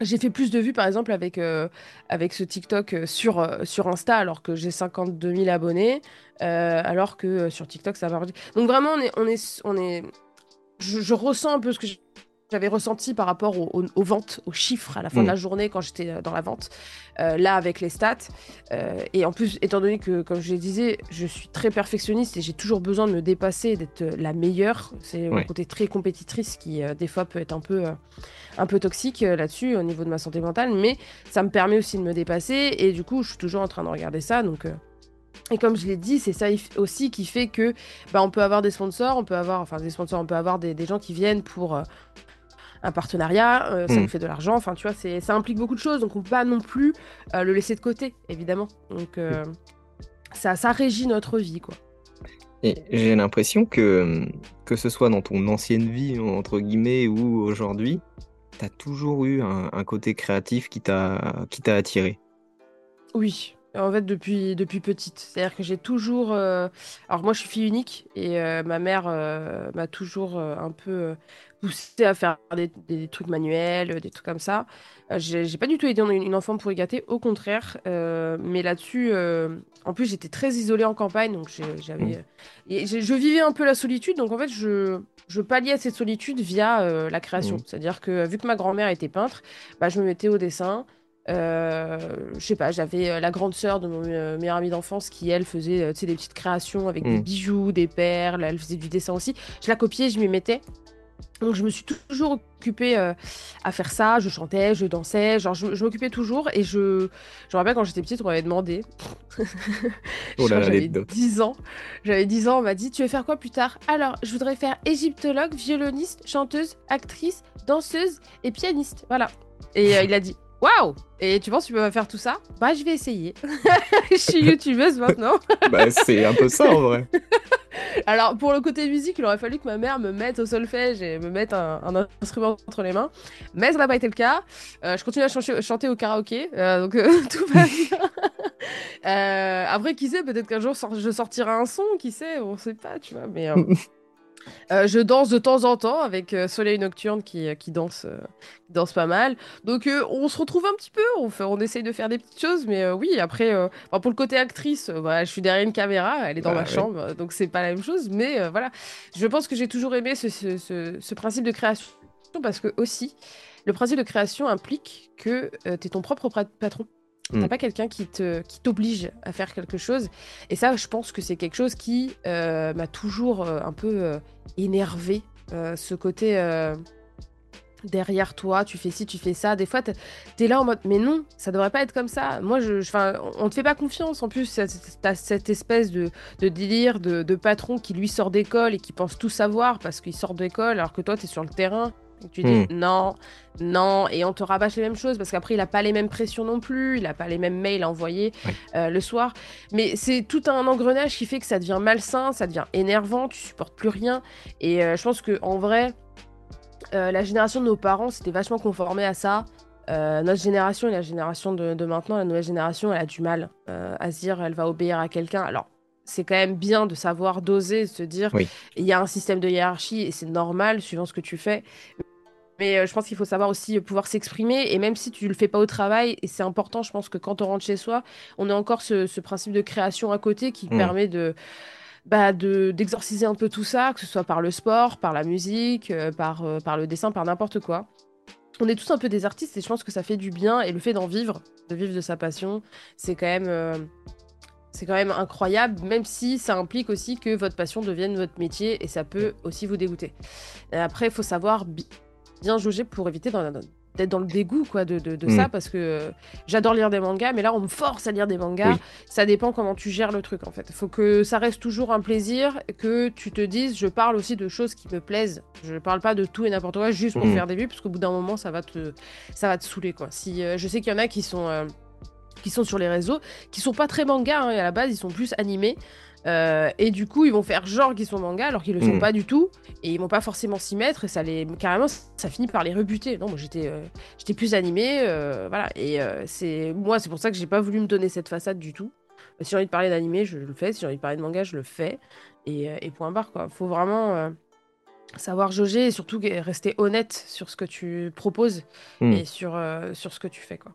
J'ai fait plus de vues, par exemple, avec, euh, avec ce TikTok sur, sur Insta, alors que j'ai 52 000 abonnés, alors que sur TikTok, ça va. Donc vraiment, on est, on est, on est... Je, je ressens un peu ce que j'avais ressenti par rapport aux, ventes, aux chiffres à la fin de la mm. journée quand j'étais euh, dans la vente, euh, là avec les stats. Euh, et en plus, étant donné que, comme je le disais, je suis très perfectionniste et j'ai toujours besoin de me dépasser, d'être la meilleure. C'est mon côté très compétitrice qui, des fois, peut être un peu, un peu toxique là-dessus au niveau de ma santé mentale, mais ça me permet aussi de me dépasser. Et du coup, je suis toujours en train de regarder ça. Donc. Et comme je l'ai dit, c'est ça aussi qui fait que bah, on peut avoir des sponsors, on peut avoir, enfin des sponsors, on peut avoir des, des gens qui viennent pour, un partenariat, euh, ça nous hmm. fait de l'argent. Enfin, tu vois, ça implique beaucoup de choses, donc on peut pas non plus euh, le laisser de côté, évidemment. Donc euh, ça, ça régit notre vie, quoi. Et j'ai l'impression que, que ce soit dans ton ancienne vie, entre guillemets, ou aujourd'hui, tu as toujours eu un, côté créatif qui t'a attiré. Oui, en fait, depuis, depuis petite. C'est-à-dire que j'ai toujours. Alors, moi, je suis fille unique et ma mère m'a toujours un peu poussé à faire des, trucs manuels, des trucs comme ça. Euh, j'ai pas du tout été une, enfant pour y gâter, au contraire. Euh, mais là-dessus, euh, en plus, j'étais très isolée en campagne, donc j'avais. Mmh. je vivais un peu la solitude, donc en fait, je, je palliais à cette solitude via la création. Mmh. C'est-à-dire que vu que ma grand-mère était peintre, bah, je me mettais au dessin. Je sais pas, j'avais la grande sœur de mon meilleur ami d'enfance qui, elle, faisait des petites créations avec des mmh. bijoux, des perles, elle faisait du dessin aussi. Je la copiais, je m'y mettais. Donc je me suis toujours occupée euh, à faire ça, je chantais, je dansais, genre je, m'occupais toujours et je, je me rappelle quand j'étais petite, on m'avait demandé, oh j'avais 10 ans, j'avais 10 ans, on m'a dit tu veux faire quoi plus tard? Alors je voudrais faire égyptologue, violoniste, chanteuse, actrice, danseuse et pianiste, voilà. Et euh, il a dit Waouh Et tu penses que tu peux faire tout ça? Bah, je vais essayer. je suis youtubeuse maintenant. bah, c'est un peu ça en vrai. Alors, pour le côté musique, il aurait fallu que ma mère me mette au solfège et me mette un, instrument entre les mains. Mais ça n'a pas été le cas. Euh, je continue à chanter, au karaoké. Euh, donc, euh, tout va bien. après, qui sait, peut-être qu'un jour je sortirai un son, qui sait, on sait pas, tu vois. Mais. Euh, je danse de temps en temps avec euh, Soleil Nocturne qui, euh, qui danse, danse pas mal. Donc on se retrouve un petit peu, on, fait, on essaye de faire des petites choses, mais oui, après, pour le côté actrice, bah, je suis derrière une caméra, elle est dans bah ma chambre, donc c'est pas la même chose, mais voilà. Je pense que j'ai toujours aimé ce, ce, ce, principe de création parce que aussi, le principe de création implique que tu es ton propre patron. T'as mm. pas quelqu'un qui te qui t'oblige à faire quelque chose. Et ça, je pense que c'est quelque chose qui euh, m'a toujours euh, un peu euh, énervé. ce côté derrière toi, tu fais ci, tu fais ça. Des fois, t'es es là en mode, mais non, ça devrait pas être comme ça. Moi, je, je on te fait pas confiance. En plus, t'as cette espèce de, de délire de, de, patron qui lui sort d'école et qui pense tout savoir parce qu'il sort d'école alors que toi, tu es sur le terrain tu dis hmm. non, non, et on te rabâche les mêmes choses parce qu'après, il n'a pas les mêmes pressions non plus, il n'a pas les mêmes mails à envoyer euh, le soir. Mais c'est tout un engrenage qui fait que ça devient malsain, ça devient énervant, tu supportes plus rien. Et euh, je pense que en vrai, euh, la génération de nos parents s'était vachement conformée à ça. notre génération et la génération de, maintenant, la nouvelle génération, elle a du mal à se dire elle va obéir à quelqu'un. Alors, c'est quand même bien de savoir doser, de se dire il y a un système de hiérarchie et c'est normal suivant ce que tu fais. Mais euh, je pense qu'il faut savoir aussi pouvoir s'exprimer. Et même si tu le fais pas au travail, et c'est important, je pense que quand on rentre chez soi, on a encore ce, principe de création à côté qui mmh. permet de bah, d'exorciser un peu tout ça, que ce soit par le sport, par la musique, euh, par, euh, par le dessin, par n'importe quoi. On est tous un peu des artistes et je pense que ça fait du bien. Et le fait d'en vivre, de vivre de sa passion, c'est quand même. c'est quand même incroyable, même si ça implique aussi que votre passion devienne votre métier et ça peut aussi vous dégoûter. après, il faut savoir bien jauger pour éviter d'être dans le dégoût quoi de, de, ça mm. parce que euh, j'adore lire des mangas mais là on me force à lire des mangas. Ça dépend comment tu gères le truc en fait. Il faut que ça reste toujours un plaisir que tu te dises je parle aussi de choses qui me plaisent. Je parle pas de tout et n'importe quoi juste pour mm. faire des vues parce qu'au bout d'un moment ça va te ça va te saouler quoi. Si euh, je sais qu'il y en a qui sont euh, qui sont sur les réseaux qui sont pas très mangas hein, et à la base ils sont plus animés euh, et du coup, ils vont faire genre qu'ils sont manga alors qu'ils le sont mm. pas du tout. Et ils vont pas forcément s'y mettre. Et ça les. Carrément, ça finit par les rebuter. Non, moi j'étais euh, j'étais plus animée. Euh, voilà. Et c'est moi, c'est pour ça que j'ai pas voulu me donner cette façade du tout. Si j'ai envie de parler d'animé, je le fais. Si j'ai envie de parler de manga, je le fais. Et, et point barre, quoi. Faut vraiment savoir jauger et surtout rester honnête sur ce que tu proposes mm. et sur, sur ce que tu fais, quoi.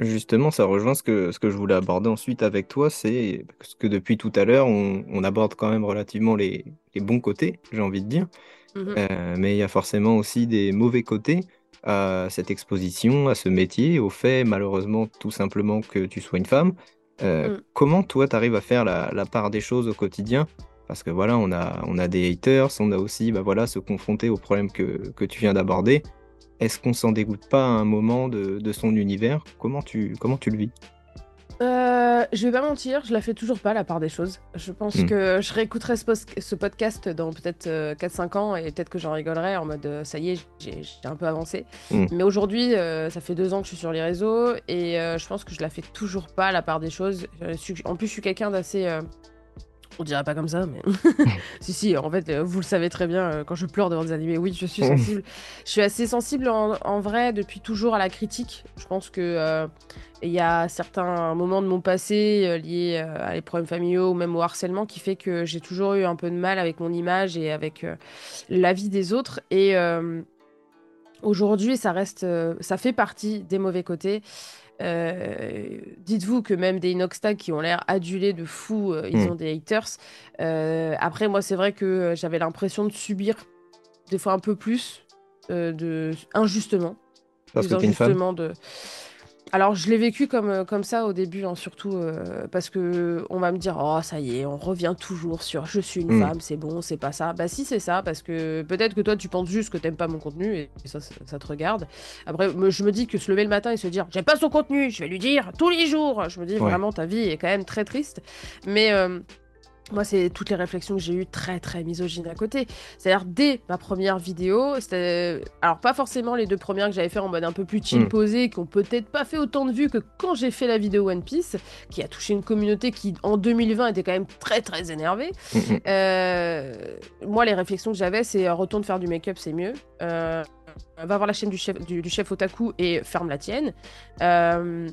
Justement, ça rejoint ce que, ce que je voulais aborder ensuite avec toi, c'est que depuis tout à l'heure, on, aborde quand même relativement les, bons côtés, j'ai envie de dire, mmh euh, mais il y a forcément aussi des mauvais côtés à cette exposition, à ce métier, au fait malheureusement tout simplement que tu sois une femme. Euh, mmh. Comment toi, tu arrives à faire la, part des choses au quotidien? Parce que voilà, on a, on a des haters, on a aussi bah, voilà, se confronter aux problèmes que, que tu viens d'aborder. Est-ce qu'on s'en dégoûte pas à un moment de, son univers? Comment tu, comment tu le vis? Euh, je vais pas mentir, je la fais toujours pas la part des choses. Je pense hmm. que je réécouterai ce, podcast dans peut-être 4-5 euh, ans et peut-être que j'en rigolerai en mode euh, ça y est, j'ai un peu avancé. Hmm. Mais aujourd'hui, euh, ça fait deux ans que je suis sur les réseaux et je pense que je la fais toujours pas la part des choses. en plus, je suis quelqu'un d'assez on dirait pas comme ça, mais. si, si, en fait, euh, vous le savez très bien, euh, quand je pleure devant des animés, oui, je suis sensible. je suis assez sensible en, vrai depuis toujours à la critique. Je pense que. Euh, il y a certains moments de mon passé liés à les problèmes familiaux ou même au harcèlement qui fait que j'ai toujours eu un peu de mal avec mon image et avec la vie des autres. Et aujourd'hui, ça reste, ça fait partie des mauvais côtés. Euh, dites-vous que même des Inoxtag qui ont l'air adulés de fou, euh, ils hmm. ont des haters. Euh, après, moi, c'est vrai que j'avais l'impression de subir des fois un peu plus de injustement. Parce que injustement de alors, je l'ai vécu comme, euh, comme ça au début, hein, surtout euh, parce que on va me dire Oh, ça y est, on revient toujours sur je suis une Mm. femme, c'est bon, c'est pas ça. Bah, si, c'est ça, parce que peut-être que toi, tu penses juste que t'aimes pas mon contenu et ça, ça, ça te regarde. Après, me- je me dis que se lever le matin et se dire J'aime pas son contenu, je vais lui dire tous les jours. Je me dis Ouais. vraiment, ta vie est quand même très triste. Mais. euh, moi, c'est toutes les réflexions que j'ai eues très très misogynes à côté. C'est-à-dire dès ma première vidéo, c'était alors pas forcément les deux premières que j'avais fait en mode un peu plus chill Mm. posé, qui ont peut-être pas fait autant de vues que quand j'ai fait la vidéo One Piece, qui a touché une communauté qui en 2020 était quand même très très énervée. Mm, mm. Euh, moi, les réflexions que j'avais, c'est euh, retourne faire du make-up, c'est mieux. Euh, va voir la chaîne du chef, du, du chef Otaku et ferme la tienne. Euh,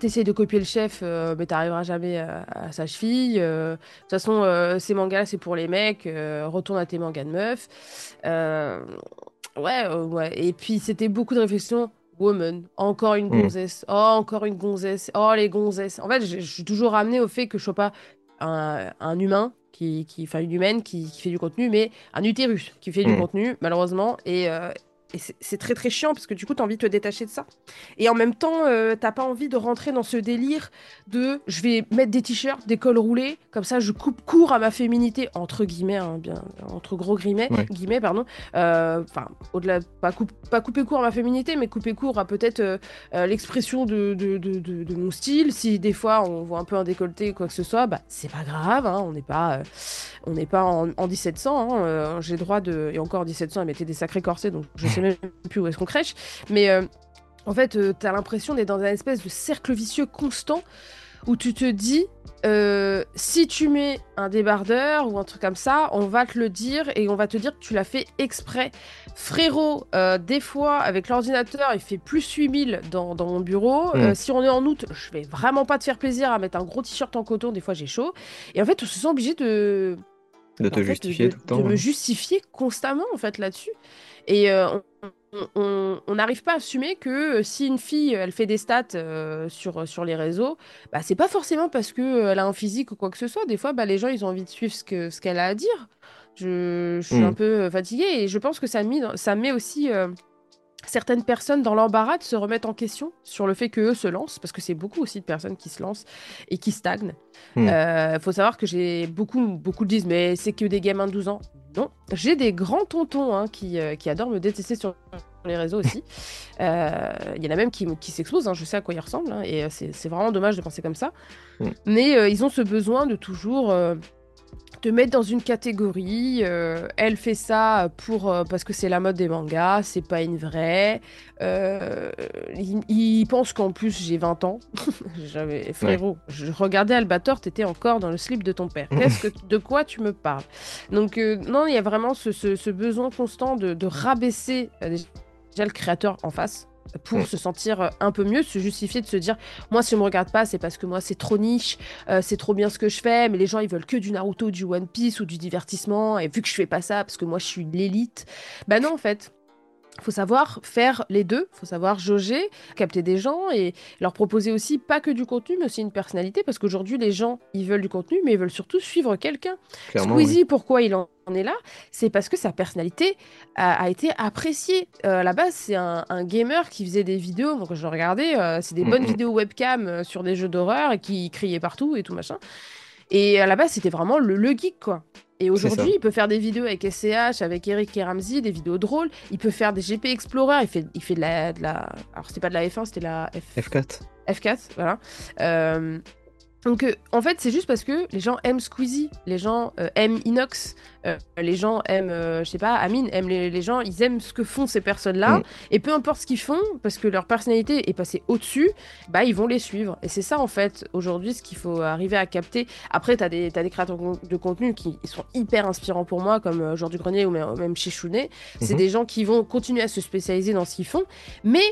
T'essayes de copier le chef, euh, mais t'arriveras jamais à, à sa cheville. Euh, De toute façon, euh, ces mangas-là, c'est pour les mecs. euh, retourne à tes mangas de meufs. Euh, ouais, euh, ouais. Et puis, c'était beaucoup de réflexions. Woman, encore une Mm. gonzesse. Oh, encore une gonzesse. Oh, les gonzesses. En fait, je, je suis toujours ramenée au fait que je sois pas un, un humain, qui, qui, enfin une humaine qui, qui fait du contenu, mais un utérus qui fait du Mm. contenu, malheureusement. Et, euh, et c'est- très très chiant parce que du coup, t'as envie de te détacher de ça. Et en même temps, euh, t'as pas envie de rentrer dans ce délire de je vais mettre des t-shirts, des cols roulés, comme ça je coupe court à ma féminité, entre guillemets, hein, bien, entre gros guillemets, Ouais. guillemets pardon. Euh, Enfin, au-delà, pas, coup- pas couper court à ma féminité, mais couper court à peut-être euh, l'expression de, de, de, mon style. Si des fois on voit un peu un décolleté ou quoi que ce soit, bah c'est pas grave, hein, on n'est pas, euh, on n'est pas en, en 1700. hein, J'ai droit de. Et encore en 1700, elle mettait des sacrés corsets, donc je sais même plus où est-ce qu'on crèche. Mais euh, en fait, euh, t'as l'impression d'être dans un espèce de cercle vicieux constant où tu te dis. euh, si tu mets un débardeur ou un truc comme ça, on va te le dire et on va te dire que tu l'as fait exprès. Frérot, euh, des fois, avec l'ordinateur, il fait plus 8000 dans, dans mon bureau. Mm. Euh, si on est en août, je vais vraiment pas te faire plaisir à mettre un gros t-shirt en coton. Des fois, j'ai chaud. Et en fait, on se sent obligé de, De te en fait, justifier de, tout le temps. de me justifier constamment en fait là-dessus. Et euh, on- n'arrive pas à assumer que euh, si une fille elle fait des stats euh, sur, sur les réseaux, bah, c'est pas forcément parce qu'elle a un physique ou quoi que ce soit. Des fois, bah, les gens ils ont envie de suivre ce que ce qu'elle a à dire. Je, je suis Mm. un peu euh, fatiguée et je pense que ça, met dans- ça met aussi euh, certaines personnes dans l'embarras de se remettre en question sur le fait qu'eux se lancent, parce que c'est beaucoup aussi de personnes qui se lancent et qui stagnent. Hmm. Euh, faut savoir que j'ai beaucoup, beaucoup le disent, mais c'est que des gamins de 12 ans. Non, j'ai des grands tontons hein, qui, euh, qui adorent me détester sur les réseaux aussi. Euh, Il y en a même qui, qui s'exposent, hein, je sais à quoi ils ressemblent, hein, et euh, c'est vraiment dommage de penser comme ça. Mm. Mais euh, ils ont ce besoin de toujours euh, te mettre dans une catégorie. euh, elle fait ça pour euh, parce que c'est la mode des mangas, c'est pas une vraie. Euh, ils pensent qu'en plus j'ai 20 ans. J'avais frérot, je regardais Albator, t'étais encore dans le slip de ton père. Qu'est-ce que de quoi tu me parles? Donc non, il y a vraiment ce, ce- ce besoin constant de, de rabaisser déjà le créateur en face pour Mm. se sentir euh, un peu mieux, se justifier, de se dire moi si on me regarde pas c'est parce que moi c'est trop niche, euh, c'est trop bien ce que je fais, mais les gens ils veulent que du Naruto, du One Piece ou du divertissement, et vu que je fais pas ça parce que moi je suis l'élite, bah non en fait. Faut savoir faire les deux, faut savoir jauger, capter des gens et leur proposer aussi pas que du contenu, mais aussi une personnalité, parce qu'aujourd'hui les gens ils veulent du contenu, mais ils veulent surtout suivre quelqu'un. Squeezie, oui. pourquoi il en est là? C'est parce que sa personnalité a, a été appréciée. Euh, à la base, c'est un, un gamer qui faisait des vidéos, donc je regardais, euh, c'est des bonnes vidéos webcam euh, sur des jeux d'horreur et qui criait partout et tout machin. Et à la base, c'était vraiment le, le geek, quoi. Et aujourd'hui, il peut faire des vidéos avec SCH, avec Eric et Ramsey, des vidéos drôles. Il peut faire des GP Explorer. Il fait, il fait de la, de la... Alors, c'était pas de la F1, c'était la F... F4. F4, voilà. Euh, donc, euh, en fait, c'est juste parce que les gens aiment Squeezie, les gens euh, aiment Inox, euh, les gens aiment, je sais pas, Amine, aiment les, les gens, ils aiment ce que font ces personnes-là, Mm. et peu importe ce qu'ils font, parce que leur personnalité est passée au-dessus, bah ils vont les suivre. Et c'est ça, en fait, aujourd'hui, ce qu'il faut arriver à capter. Après, t'as des, t'as des créateurs de contenu qui sont hyper inspirants pour moi, comme Genre du Grenier ou même, même chez Chounet. C'est Mhm. des gens qui vont continuer à se spécialiser dans ce qu'ils font, mais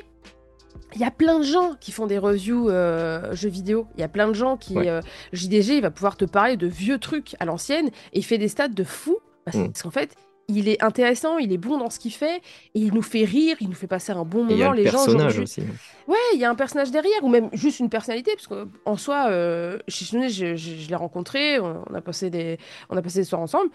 il y a plein de gens qui font des reviews euh, jeux vidéo. Il y a plein de gens qui. Ouais. euh, JDG, il va pouvoir te parler de vieux trucs à l'ancienne et il fait des stats de fou. Parce, Mm. parce qu'en fait, il est intéressant, il est bon dans ce qu'il fait et il nous fait rire, il nous fait passer un bon Et il y a moment. le Les gens personnage aujourd'hui. aussi. Ouais, il y a un personnage derrière, ou même juste une personnalité, parce qu'en soi, euh, je, je- je l'ai rencontré, on, on a passé des, on a passé des soirs ensemble.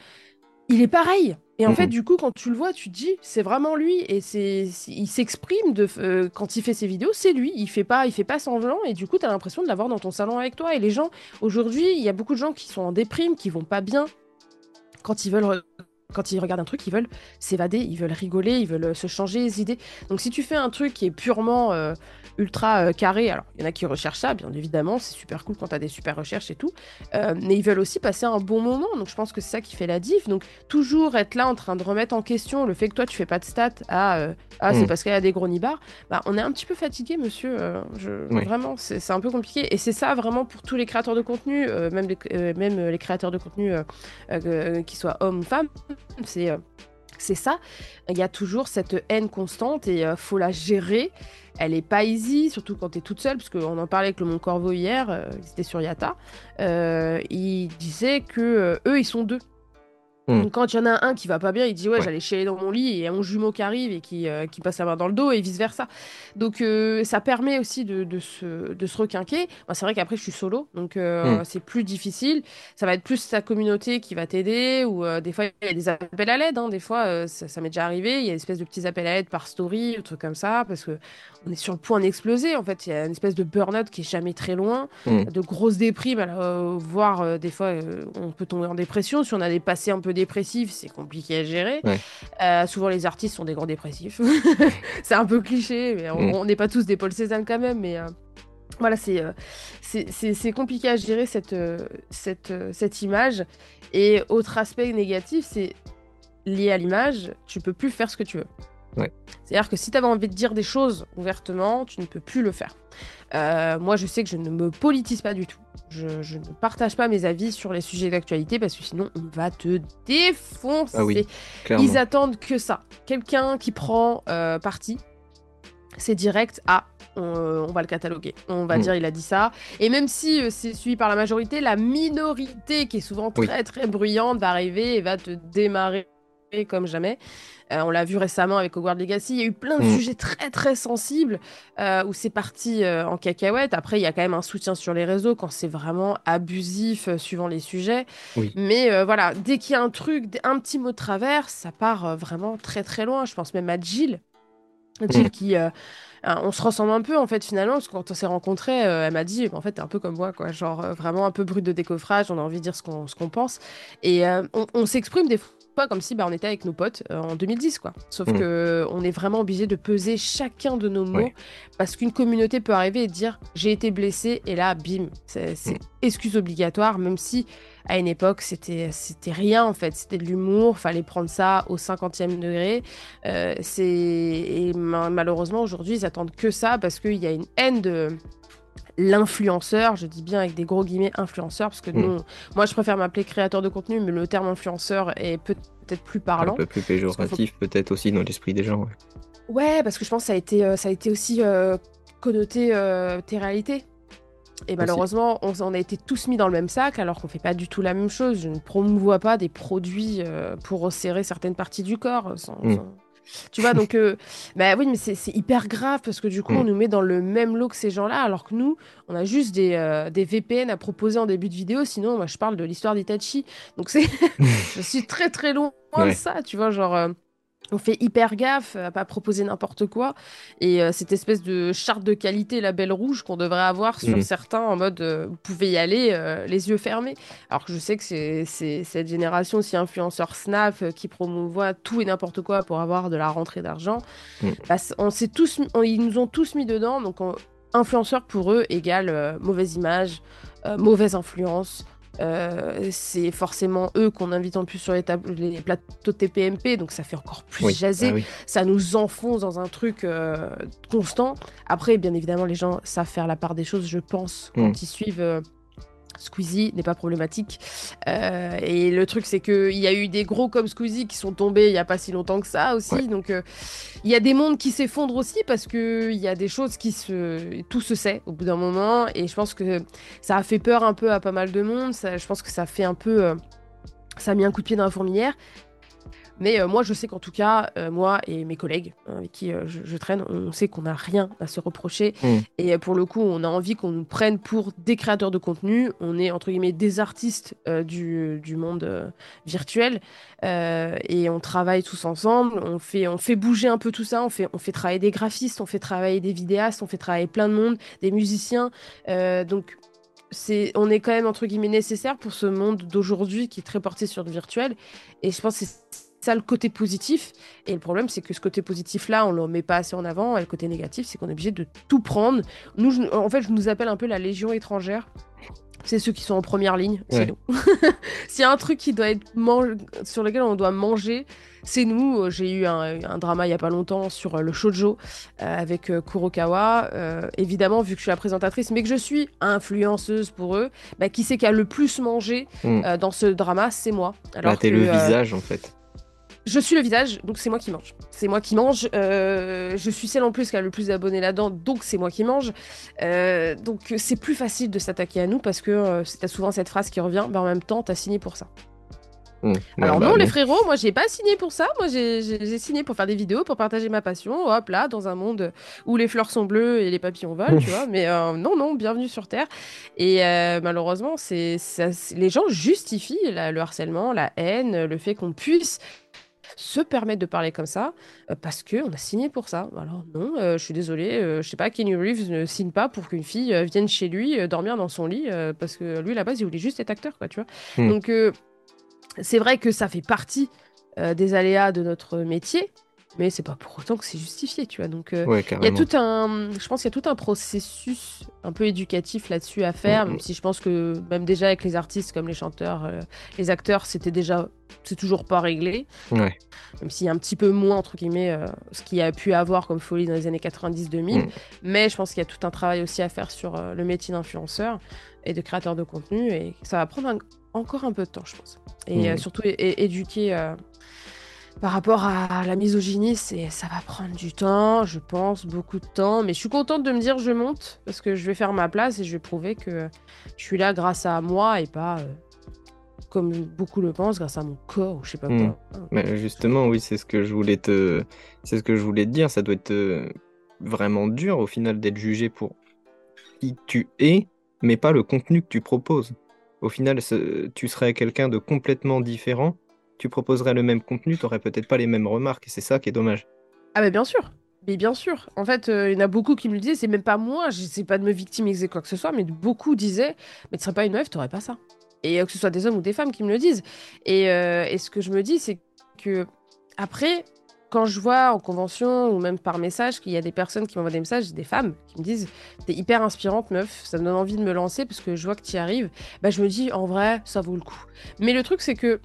il est pareil. Et en fait, Mhm. du coup, quand tu le vois, tu te dis, c'est vraiment lui. Et c'est, il s'exprime de, euh, quand il fait ses vidéos, c'est lui. Il fait pas, il fait pas semblant. Et du coup, tu as l'impression de l'avoir dans ton salon avec toi. Et les gens, aujourd'hui, il y a beaucoup de gens qui sont en déprime, qui vont pas bien. Quand ils veulent, quand ils regardent un truc, ils veulent s'évader, ils veulent rigoler, ils veulent euh, se changer les idées. Donc, si tu fais un truc qui est purement euh, ultra euh, carré, alors il y en a qui recherchent ça, bien évidemment, c'est super cool quand tu as des super recherches et tout. Euh, mais ils veulent aussi passer un bon moment. Donc, je pense que c'est ça qui fait la diff. Donc, toujours être là en train de remettre en question le fait que toi tu fais pas de stats à ah c'est parce qu'il y a des gros nibards bah on est un petit peu fatigué monsieur je... Oui. vraiment c'est un peu compliqué et c'est ça vraiment pour tous les créateurs de contenu même, les, même les créateurs de contenu qui soient hommes ou femmes c'est euh, c'est ça il y a toujours cette haine constante et euh, faut la gérer elle est pas easy, surtout quand tu es toute seule, parce qu'on en parlait avec le Mon Corvo hier, euh, ils étaient sur Yata. Il disait que eux, ils sont deux. Mm. Donc, quand il y en a un qui va pas bien, il dit ouais, Ouais. j'allais chialer dans mon lit et il y a mon jumeau qui arrive et qui, euh, qui passe la main dans le dos et vice versa. Donc euh, ça permet aussi de, de se, de se requinquer. C'est vrai qu'après je suis solo, donc euh, Mm. c'est plus difficile. Ça va être plus ta communauté qui va t'aider ou des fois il y a des appels à l'aide. hein. Des fois ça, ça m'est déjà arrivé, il y a une espèce de petits appels à l'aide par story, ou trucs comme ça, parce que on est sur le point d'exploser. En fait, il y a une espèce de burn-out qui est jamais très loin Mm. de grosses déprimes, alors, voire des fois on peut tomber en dépression. Si on a des passés un peu dépressifs, c'est compliqué à gérer. Ouais. Euh, souvent les artistes sont des grands dépressifs. c'est un peu cliché, mais on Mm. on n'est pas tous des Paul Cézanne quand même. Mais euh, voilà, c'est euh, c'est- compliqué à gérer cette, cette, cette image. Et autre aspect négatif, c'est lié à l'image, tu peux plus faire ce que tu veux. Ouais. C'est-à-dire que si tu avais envie de dire des choses ouvertement, tu ne peux plus le faire. Euh, moi, je sais que je ne me politise pas du tout. Je, je ne partage pas mes avis sur les sujets d'actualité parce que sinon, on va te défoncer. Ah oui. Ils attendent que ça. Quelqu'un qui prend euh, parti, c'est direct. Ah, on, on va le cataloguer. On va Mm. dire il a dit ça. Et même si euh, c'est suivi par la majorité, la minorité qui est souvent Oui. très très bruyante va arriver et va te démarrer comme jamais. Euh, on l'a vu récemment avec Hogwarts Legacy. Il y a eu plein de Mm. sujets très très sensibles euh, où c'est parti euh, en cacahuète. Après, il y a quand même un soutien sur les réseaux quand c'est vraiment abusif suivant les sujets. Oui. Mais voilà, dès qu'il y a un truc, un petit mot de travers, ça part vraiment très très loin. Je pense même à Jill. Jill Mm. qui. euh, on se ressemble un peu en fait finalement parce que quand on s'est rencontrés euh, elle m'a dit en fait t'es un peu comme moi quoi genre euh, vraiment un peu brut de décoffrage on a envie de dire ce qu'on ce qu'on pense et euh, on, on s'exprime des fois comme si bah, on était avec nos potes euh, en 2010 quoi sauf Mm. que on est vraiment obligé de peser chacun de nos mots parce qu'une communauté peut arriver et dire j'ai été blessé et là bim c'est c'est Mm. excuse obligatoire même si à une époque c'était c'était rien en fait c'était de l'humour fallait prendre ça au 50e degré euh, c'est et ma- malheureusement aujourd'hui ils attendent que ça parce qu'il y a une haine de l'influenceur, je dis bien avec des gros guillemets influenceur parce que Mm. nous, moi je préfère m'appeler créateur de contenu mais le terme influenceur est peut- peut-être plus Un parlant. peu plus péjoratif, peut-être aussi dans l'esprit des gens. ouais. Ouais, parce que je pense que ça a été, euh, ça a été aussi euh, connoté euh, tes réalités. Et malheureusement, on, on a été tous mis dans le même sac alors qu'on fait pas du tout la même chose. Je ne promouvois pas des produits euh, pour resserrer certaines parties du corps. sans- Mm. sans- Tu vois, donc, euh, bah oui, mais c'est hyper grave parce que du coup, Mm. on nous met dans le même lot que ces gens-là, alors que nous, on a juste des, euh, des VPN à proposer en début de vidéo. Sinon, moi, je parle de l'histoire d'Itachi. Donc, c'est, je suis très très loin de ça, tu vois, genre. On fait hyper gaffe à pas proposer n'importe quoi. Et euh, cette espèce de charte de qualité label rouge qu'on devrait avoir sur Mhm. certains en mode euh, vous pouvez y aller euh, les yeux fermés. Alors que je sais que c'est cette génération aussi influenceur Snap qui promouvoit tout et n'importe quoi pour avoir de la rentrée d'argent. Mhm. Bah, on s'est tous, on- ils nous ont tous mis dedans. Donc on- influenceur pour eux égale mauvaise image, mauvaise influence. Euh, c'est forcément eux qu'on invite en plus sur les, les plateaux TPMP, donc ça fait encore plus Oui. jaser Ah oui. ça nous enfonce dans un truc euh, constant. Après, bien évidemment, les gens savent faire la part des choses, je pense, quand Mm. ils suivent. Squeezie n'est pas problématique. Euh, et le truc, c'est qu'il y a eu des gros comme Squeezie qui sont tombés il n'y a pas si longtemps que ça aussi. Ouais. Donc, euh, il y a des mondes qui s'effondrent aussi parce qu'il y a des choses qui se. Tout se sait au bout d'un moment. Et je pense que ça a fait peur un peu à pas mal de monde. Ça, je pense que ça fait un peu. euh, Ça a mis un coup de pied dans la fourmilière. Mais moi, je sais qu'en tout cas, moi et mes collègues avec qui je, traîne, on sait qu'on n'a rien à se reprocher. Mm. Et pour le coup, on a envie qu'on nous prenne pour des créateurs de contenu. On est, entre guillemets, des artistes du, du, monde virtuel. et on travaille tous ensemble. On fait, on fait bouger un peu tout ça. On fait, on fait travailler des graphistes, on fait travailler des vidéastes, on fait travailler plein de monde, des musiciens. donc, on est quand même entre guillemets nécessaire pour ce monde d'aujourd'hui qui est très porté sur le virtuel. Et je pense que c'est ça le côté positif. Et le problème, c'est que ce côté positif-là, on ne le met pas assez en avant. Et le côté négatif, c'est qu'on est obligé de tout prendre. Nous, en fait, je nous appelle un peu la légion étrangère. C'est ceux qui sont en première ligne, c'est nous. S'il y a un truc qui doit être sur lequel on doit manger, c'est nous. J'ai eu un, drama il y a pas longtemps sur euh, le shojo euh, avec euh, Kurokawa. évidemment, vu que je suis la présentatrice, mais que je suis influenceuse pour eux, bah, qui c'est qui a le plus mangé hmm. dans ce drama C'est moi. Alors Là, t'es le visage en fait. Je suis le visage, donc c'est moi qui mange. C'est moi qui mange. Euh, je suis celle en plus qui a le plus d'abonnés là-dedans, donc c'est moi qui mange. Euh, donc c'est plus facile de s'attaquer à nous parce que euh, c'est souvent cette phrase qui revient, mais en même temps, t'as signé pour ça. Mmh. Alors bah non, les frérots, moi j'ai pas signé pour ça. Moi j'ai signé pour faire des vidéos, pour partager ma passion. Hop là, dans un monde où les fleurs sont bleues et les papillons volent, tu vois. Mais non, non, bienvenue sur Terre. Et malheureusement, c'est les gens justifient le harcèlement, la haine, le fait qu'on puisse se permettre de parler comme ça euh, parce qu'on a signé pour ça. Alors non, euh, je suis désolée, euh, je sais pas, Kenny Reeves ne signe pas pour qu'une fille vienne chez lui dormir dans son lit parce que lui, à la base, il voulait juste être acteur, quoi, tu vois. Hmm. Donc c'est vrai que ça fait partie des aléas de notre métier, mais c'est pas pour autant que c'est justifié, tu vois. Donc, il y a tout un, je pense qu'il y a tout un processus un peu éducatif là-dessus à faire, mm, même mm. si je pense que même déjà avec les artistes comme les chanteurs, les acteurs, c'était déjà, c'est toujours pas réglé. Ouais. Même s'il y a un petit peu moins entre guillemets ce qu'il y a pu avoir comme folie dans les années 90-2000, mm. mais je pense qu'il y a tout un travail aussi à faire sur le métier d'influenceur et de créateur de contenu, et ça va prendre encore un peu de temps, je pense. Et surtout éduquer par rapport à la misogynie, c'est ça va prendre du temps, je pense, beaucoup de temps. Mais je suis contente de me dire je monte parce que je vais faire ma place et je vais prouver que je suis là grâce à moi et pas euh, comme beaucoup le pensent grâce à mon corps ou je sais pas hmm. quoi. Mais justement, oui, c'est ce que je voulais te, c'est ce que je voulais te dire. Ça doit être euh, vraiment dur au final d'être jugé pour qui tu es, mais pas le contenu que tu proposes. Au final, tu serais quelqu'un de complètement différent tu proposerais le même contenu, tu n'aurais peut-être pas les mêmes remarques, et c'est ça qui est dommage. Ah mais bien sûr, mais bien sûr. En fait, euh, il y en a beaucoup qui me le disaient, c'est même pas moi, je sais pas de me victimiser quoi que ce soit, mais beaucoup disaient, mais tu serais pas une meuf, t'aurais pas ça. Et euh, que ce soit des hommes ou des femmes qui me le disent. Et, euh, et ce que je me dis, c'est que après, quand je vois en convention ou même par message qu'il y a des personnes qui m'envoient des messages, des femmes qui me disent T'es hyper inspirante, meuf, ça me donne envie de me lancer parce que je vois que tu y arrives, bah, je me dis En vrai, ça vaut le coup. Mais le truc, c'est que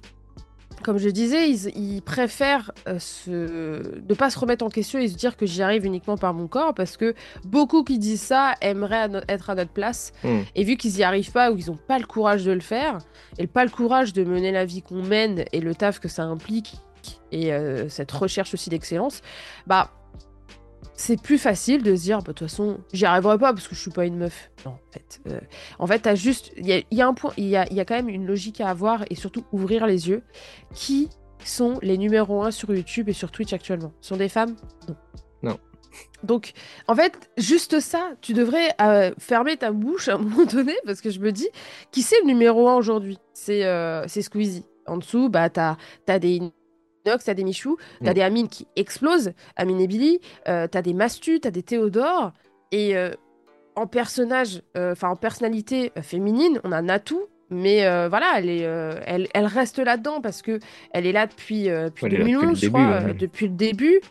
comme je disais, ils, préfèrent euh, ne pas se remettre en question et se dire que j'y arrive uniquement par mon corps parce que beaucoup qui disent ça aimeraient être à notre place. Hmm. Et vu qu'ils n'y arrivent pas ou qu'ils n'ont pas le courage de le faire et pas le courage de mener la vie qu'on mène et le taf que ça implique et euh, cette recherche aussi d'excellence, bah c'est plus facile de se dire, bah, de toute façon, j'y arriverai pas parce que je suis pas une meuf. Non, en fait. Euh, en fait, t'as juste. Il y a, un point, il y a, y a, quand même une logique à avoir et surtout ouvrir les yeux. Qui sont les numéros 1 sur YouTube et sur Twitch actuellement? Sont des femmes? Non. Non. Donc, en fait, juste ça, tu devrais euh, fermer ta bouche à un moment donné parce que je me dis, qui c'est le numéro 1 aujourd'hui? C'est euh, Squeezie. En dessous, bah, t'as as des Nox, t'as des Michou, t'as mm. des Amine qui explosent, Amine et Billy, euh, t'as des Mastu, t'as des Théodore, et euh, en personnage, euh, enfin en personnalité féminine, on a Natou, mais voilà, elle, est, elle, elle, reste là-dedans parce que elle est là depuis, depuis 2011, je crois, depuis le début.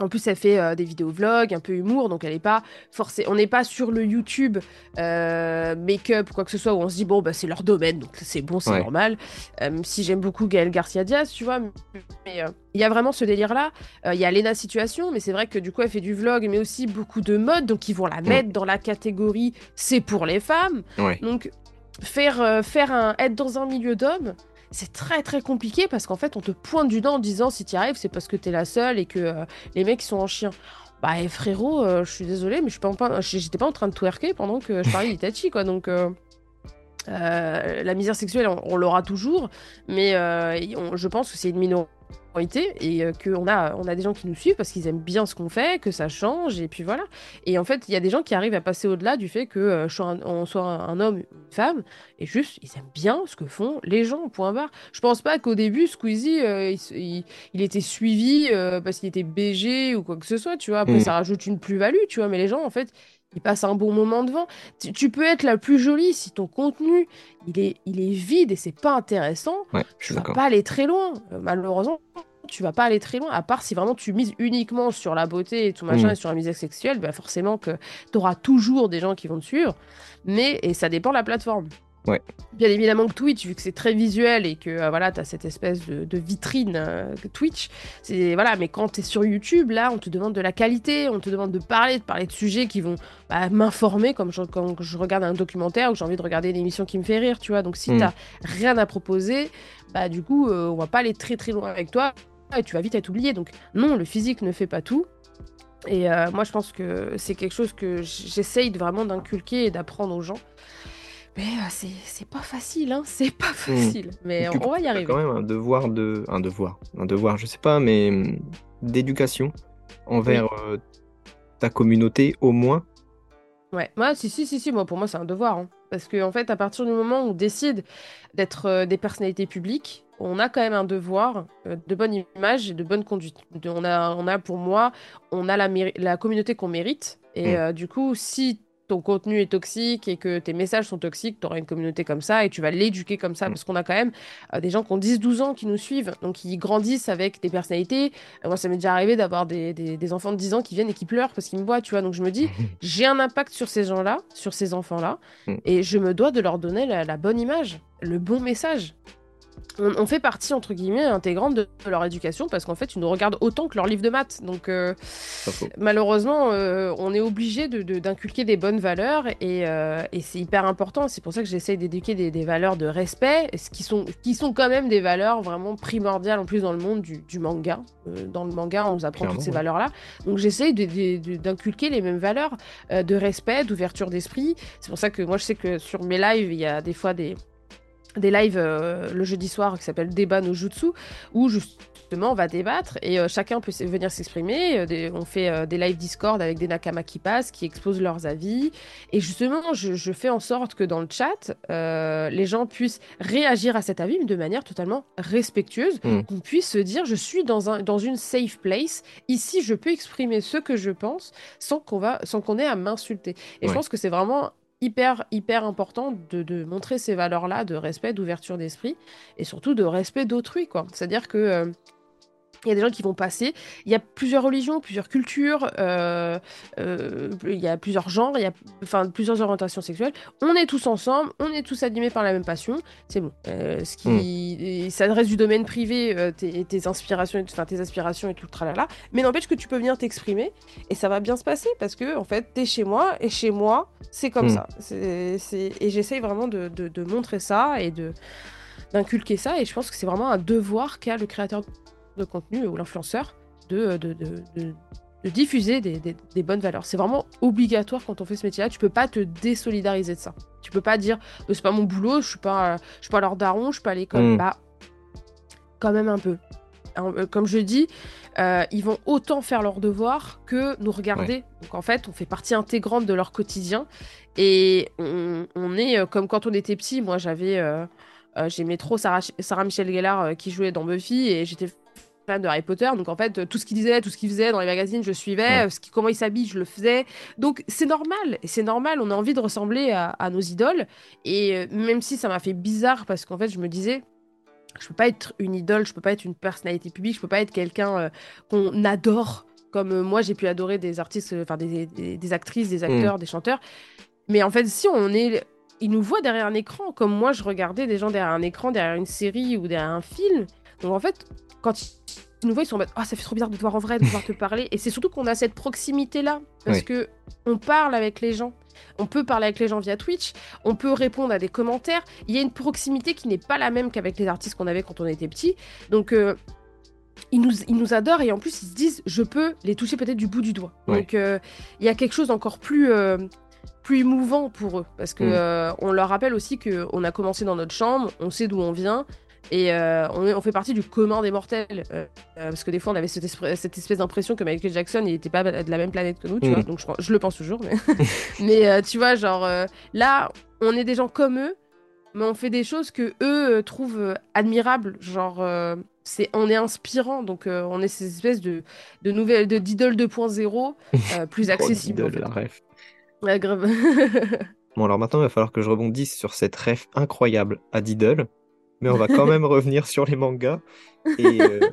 En plus, elle fait euh, des vidéos vlogs, un peu humour, donc elle n'est pas forcée. On n'est pas sur le YouTube euh, make-up ou quoi que ce soit où on se dit bon bah c'est leur domaine, donc c'est bon, c'est normal. Euh, si j'aime beaucoup Gaël Garcia Diaz, tu vois, mais il y a vraiment ce délire là. Il y a Lena Situation, mais c'est vrai que du coup elle fait du vlog, mais aussi beaucoup de mode, donc ils vont la mettre dans la catégorie c'est pour les femmes. Donc faire faire un être dans un milieu d'hommes c'est très très compliqué parce qu'en fait on te pointe du doigt en disant si tu arrives c'est parce que t'es la seule et que euh, les mecs sont en chien. Bah frérot, euh, je suis désolée mais je j'étais pas en train de twerker pendant que je parlais d'Itachi quoi donc euh, la misère sexuelle on, l'aura toujours mais je pense que c'est une minorité et euh, qu'on a, on a des gens qui nous suivent parce qu'ils aiment bien ce qu'on fait, que ça change, et puis voilà. Et en fait, il y a des gens qui arrivent à passer au-delà du fait que euh, on soit un homme, une femme, et juste, ils aiment bien ce que font les gens, point barre. Je pense pas qu'au début, Squeezie, euh, il, était suivi parce qu'il était BG ou quoi que ce soit, tu vois. Après, mm. ça rajoute une plus-value, tu vois, mais les gens, en fait, ils passent un bon moment devant. Tu, peux être la plus jolie si ton contenu il est, il est vide et c'est pas intéressant. Ouais, tu vas pas aller très loin. malheureusement, tu vas pas aller très loin, à part si vraiment tu mises uniquement sur la beauté et tout machin, mm. et sur la musique sexuelle, bah forcément que tu auras toujours des gens qui vont te suivre, mais et ça dépend de la plateforme. Ouais. Bien évidemment que Twitch, vu que c'est très visuel et que euh, voilà, tu as cette espèce de, vitrine euh, Twitch, c'est voilà, mais quand tu es sur YouTube, là, on te demande de la qualité, on te demande de parler, de parler de sujets qui vont bah, m'informer comme je, quand je regarde un documentaire ou j'ai envie de regarder une émission qui me fait rire, tu vois. Donc si tu rien à proposer, bah du coup, euh, on va pas aller très très loin avec toi et tu vas vite être oublié. Donc non, le physique ne fait pas tout. Et euh, moi, je pense que c'est quelque chose que j'essaye vraiment d'inculquer et d'apprendre aux gens. Mais euh, c'est pas facile, hein c'est pas hmm. facile. Mais on, va y arriver. quand même un devoir de. Un devoir. Un devoir, je sais pas, mais hum, d'éducation envers euh, ta communauté au moins. Ouais, moi, si, si, si, si, moi, pour moi, c'est un devoir. Hein. Parce qu'en en fait, à partir du moment où on décide d'être des personnalités publiques, on a quand même un devoir euh, de bonne image et de bonne conduite. on, a, on a, pour moi, on a la, la communauté qu'on mérite. Et mm. euh, du coup, si ton contenu est toxique et que tes messages sont toxiques, tu auras une communauté comme ça et tu vas l'éduquer comme ça. Mm. Parce qu'on a quand même euh, des gens qui ont 10-12 ans qui nous suivent, donc ils grandissent avec des personnalités. moi, ça m'est déjà arrivé d'avoir des, des, enfants de 10 ans qui viennent et qui pleurent parce qu'ils me voient, tu vois. Donc je me dis, j'ai un impact sur ces gens-là, sur ces enfants-là, mm. et je me dois de leur donner la bonne image, le bon message on, fait partie, entre guillemets, intégrante de, leur éducation parce qu'en fait, ils nous regardent autant que leur livre de maths. Donc, euh, malheureusement, euh, on est obligé d'inculquer de, des bonnes valeurs euh, et, c'est hyper important. C'est pour ça que j'essaie d'éduquer des, valeurs de respect, ce qui sont, qui sont quand même des valeurs vraiment primordiales en plus dans le monde du, manga. dans le manga, on nous apprend toutes ces valeurs-là. Donc, j'essaie d'inculquer les mêmes valeurs de respect, d'ouverture d'esprit. C'est pour ça que moi, je sais que sur mes lives, il y a des fois des des lives euh, le jeudi soir qui s'appelle Débat no Jutsu, où justement on va débattre et euh, chacun peut venir s'exprimer. Euh, on fait des lives Discord avec des Nakama qui passent, qui exposent leurs avis. Et justement, je, fais en sorte que dans le chat, les gens puissent réagir à cet avis, mais de manière totalement respectueuse. Mm. Qu'on puisse se dire, je suis dans, un, dans une safe place. Ici, je peux exprimer ce que je pense sans qu'on qu'on ait à m'insulter. Et je pense que c'est vraiment hyper, hyper important de, montrer ces valeurs-là de respect, d'ouverture d'esprit et surtout de respect d'autrui. C'est-à-dire que euh, il y a des gens qui vont passer. Il y a plusieurs religions, plusieurs cultures, euh, euh, il y a plusieurs genres, il y a enfin, plusieurs orientations sexuelles. On est tous ensemble, on est tous animés par la même passion. C'est bon. Euh, ce qui, ça reste du domaine privé, tes, inspirations, enfin, tes aspirations et tout le tralala. Mais n'empêche que tu peux venir t'exprimer et ça va bien se passer parce que en fait, t'es chez moi et chez moi, c'est comme hmm. ça. Et j'essaye vraiment de, de montrer ça et de d'inculquer ça et je pense que c'est vraiment un devoir qu'a le créateur de contenu ou l'influenceur de, de, de, de, diffuser des, des, bonnes valeurs. C'est vraiment obligatoire quand on fait ce métier-là. Tu peux pas te désolidariser de ça. Tu peux pas dire euh, c'est pas mon boulot, je suis pas, je suis pas leur daron, je suis pas à l'école. Mm. Bah, quand même un peu. Euh, comme je dis, euh, ils vont autant faire leur devoir que nous regarder. Donc en fait, on fait partie intégrante de leur quotidien. Et on, on est comme quand on était petit. Moi, j'avais. J'aimais trop Sarah, Sarah Michelle Gellar qui jouait dans Buffy et j'étais fan de Harry Potter, donc en fait tout ce qu'il disait, tout ce qu'il faisait dans les magazines, je suivais, ce qui, comment il s'habille, je le faisais. Donc c'est normal, et c'est normal, on a envie de ressembler à, nos idoles, et euh, même si ça m'a fait bizarre parce qu'en fait je me disais, je peux pas être une idole, je peux pas être une personnalité publique, je peux pas être quelqu'un euh, qu'on adore, comme euh, moi j'ai pu adorer des artistes, enfin des, des, actrices, des acteurs, mm. des chanteurs. Mais en fait, si on est ils nous voient derrière un écran, comme moi je regardais des gens derrière un écran, derrière une série ou derrière un film. Donc en fait, quand ils nous voient, ils sont en mode Ah, ça fait trop bizarre de te voir en vrai, de pouvoir te parler. Et c'est surtout qu'on a cette proximité-là. Parce que on parle avec les gens. On peut parler avec les gens via Twitch, on peut répondre à des commentaires. Il y a une proximité qui n'est pas la même qu'avec les artistes qu'on avait quand on était petit. Donc, euh, ils, nous, ils nous adorent et en plus, ils se disent Je peux les toucher peut-être du bout du doigt. Donc, euh, il y a quelque chose d'encore plus. Euh, plus émouvant pour eux parce que mm. on leur rappelle aussi que on a commencé dans notre chambre, on sait d'où on vient, Et euh, on, fait partie du commun des mortels. Euh, parce que des fois, on avait cette, espèce d'impression que Michael Jackson, il n'était pas de la même planète que nous, tu vois. Mm. Donc je, le pense toujours. Mais, mais tu vois, genre, là, on est des gens comme eux, mais on fait des choses que eux trouvent admirables. Genre, c'est, on est inspirant. Donc, on est ces espèces de, de nouvelles, de d'idole 2.0 plus accessible. oh, la ref. Ouais, grave. bon, alors maintenant, il va falloir que je rebondisse sur cette ref incroyable à Diddle mais on va quand même revenir sur les mangas. Euh,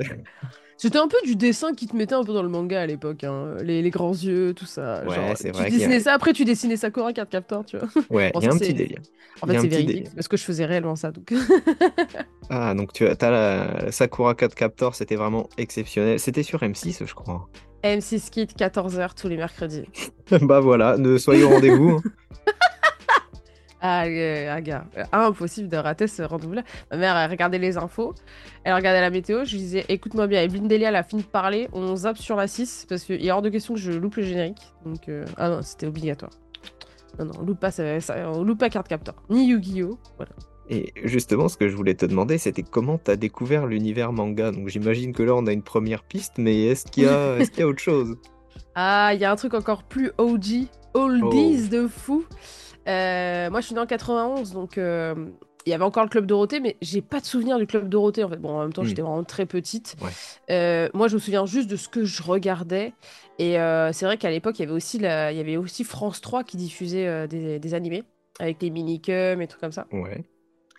C'était un peu du dessin qui te mettait un peu dans le manga à l'époque, hein. les, grands yeux, tout ça. Ouais, c'est vrai. Tu dessinais ça, après tu dessinais Sakura 4 Captor, tu vois. Ouais, il y a un petit délire. En fait, c'est véridique, parce que je faisais réellement ça. Donc... ah, donc tu as, as la Sakura 4 Captor, c'était vraiment exceptionnel. C'était sur M6, je crois. M6 Kit, 14h tous les mercredis. bah voilà, ne soyez au rendez-vous. Hein. Ah, euh, gars, euh, impossible de rater ce rendez-vous-là. Ma mère, elle regardait les infos, elle regardait la météo. Je lui disais, écoute-moi bien, Evelyne Delia, elle a fini de parler, on zappe sur la 6 parce qu'il est hors de question que je loupe le générique. Donc, euh, ah non, c'était obligatoire. Non, non, on loupe pas, ça, on loupe pas Carte Captor, ni Yu-Gi-Oh! Voilà. Et justement, ce que je voulais te demander, c'était comment tu as découvert l'univers manga? Donc j'imagine que là, on a une première piste, mais est-ce qu'il y, a... est y a autre chose? Ah, il y a un truc encore plus OG, oldies oh. de fou. Euh, moi, je suis née en 91, donc euh, il y avait encore le Club Dorothée, mais j'ai pas de souvenir du Club Dorothée en fait. Bon, en même temps, hmm. j'étais vraiment très petite. Euh, moi, je me souviens juste de ce que je regardais. Et c'est vrai qu'à l'époque, il y avait aussi il y avait aussi France 3 qui diffusait des, animés avec les minicums et trucs comme ça. Ouais.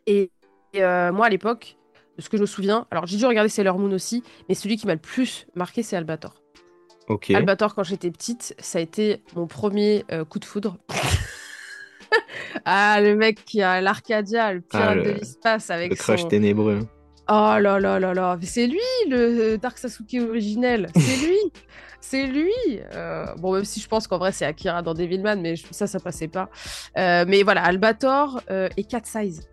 Et, moi, à l'époque, de ce que je me souviens, alors j'ai dû regarder Sailor Moon aussi, mais celui qui m'a le plus marqué, c'est Albator. Ok. Albator, quand j'étais petite, ça a été mon premier coup de foudre. ah, le mec qui a l'Arcadia, le pirate ah, de l'espace avec le crush ténébreux. Oh là là là là, c'est lui le Dark Sasuke originel, c'est lui, c'est lui. Euh, bon, même si je pense qu'en vrai c'est Akira dans Devilman, mais ça, ça passait pas. Euh, mais voilà, Albator euh, et Cat Size.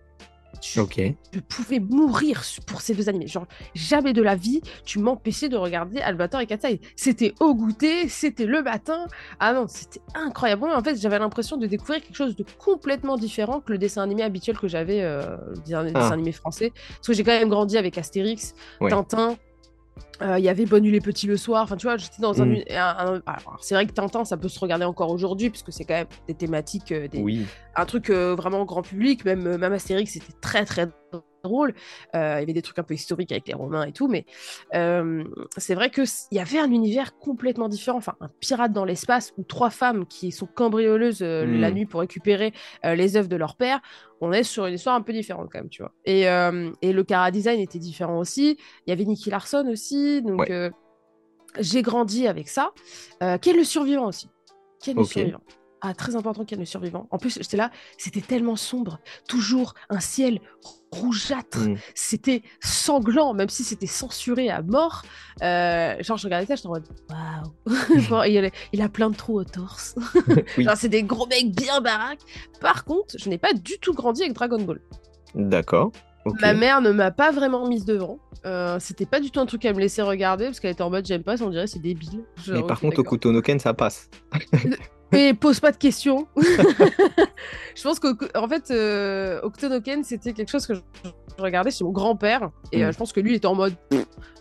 Je pouvais mourir pour ces deux animés. Genre, jamais de la vie, tu m'empêchais de regarder Albator et Katsai. C'était au goûter, c'était le matin. Ah non, c'était incroyable. en fait, j'avais l'impression de découvrir quelque chose de complètement différent que le dessin animé habituel que j'avais, euh, le dessin, ah. animé français. Parce que j'ai quand même grandi avec Astérix, Tintin, euh, il y avait Bonne nuit les petits le soir. Enfin, tu vois, j'étais dans un. Mm. c'est vrai que Tintin, ça peut se regarder encore aujourd'hui, puisque c'est quand même des thématiques, euh, des... un truc euh, vraiment grand public. Même, même Astérix, c'était très, très drôle. Euh, il y avait des trucs un peu historiques avec les Romains et tout, mais euh, c'est vrai qu'il y avait un univers complètement différent. Enfin, un pirate dans l'espace où trois femmes qui sont cambrioleuses euh, la hmm. nuit pour récupérer les œuvres de leur père. On est sur une histoire un peu différente quand même, tu vois. Et, et le cara design était différent aussi. Il y avait Nicky Larson aussi, donc j'ai grandi avec ça. qui est le survivant aussi. Qui est le survivant ah, très important qu'il y ait le survivant. En plus, j'étais là, c'était tellement sombre. Toujours un ciel rougeâtre. Mm. C'était sanglant, même si c'était censuré à mort. Euh, genre, je regardais ça, j'étais en mode waouh. il, a plein de trous au torse. genre, c'est des gros mecs bien baraques. Par contre, je n'ai pas du tout grandi avec Dragon Ball. D'accord. Ma mère ne m'a pas vraiment mise devant. Euh, c'était pas du tout un truc à me laisser regarder parce qu'elle était en mode j'aime pas, on dirait c'est débile. Mais par contre, au couteau Noken, ça passe. Mais pose pas de questions. je pense qu'en fait, euh, Octonoken, c'était quelque chose que je, regardais chez mon grand-père. Et euh, mm. je pense que lui, il était en mode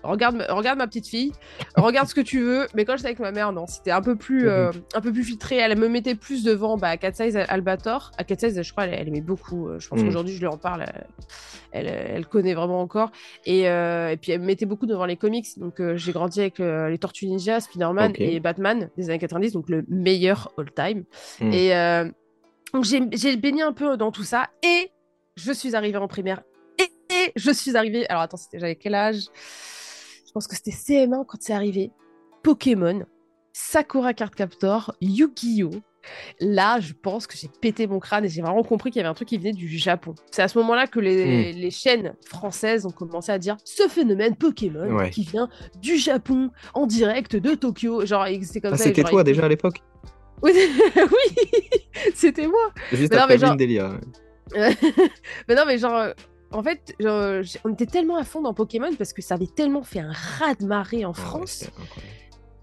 regarde, regarde ma petite fille, regarde ce que tu veux. Mais quand j'étais avec ma mère, non, c'était un, peu plus, euh, mm-hmm. un peu plus filtré. Elle me mettait plus devant bah, Cat Size Albator. À Cat Size, je crois, elle, aimait beaucoup. Je pense mm. qu'aujourd'hui, je lui en parle. Elle, elle, connaît vraiment encore. Et, et, puis, elle me mettait beaucoup devant les comics. Donc, j'ai grandi avec les Tortues Ninja, Spider-Man et Batman des années 90. Donc, le meilleur time. Hmm. Et euh, donc j'ai baigné un peu dans tout ça et je suis arrivée en primaire et, je suis arrivée. Alors attends, j'avais quel âge? Je pense que c'était CM1 quand c'est arrivé. Pokémon, Sakura Card Captor, Yu-Gi-Oh! Là, je pense que j'ai pété mon crâne et j'ai vraiment compris qu'il y avait un truc qui venait du Japon. C'est à ce moment-là que les, hmm. les, chaînes françaises ont commencé à dire ce phénomène Pokémon qui vient du Japon en direct de Tokyo. Genre, c'était comme ah, C'était toi déjà à l'époque? Oui, c'était moi. Juste mais après non, mais genre... mais non, mais genre, euh, en fait, on était tellement à fond dans Pokémon parce que ça avait tellement fait un raz de marée en France.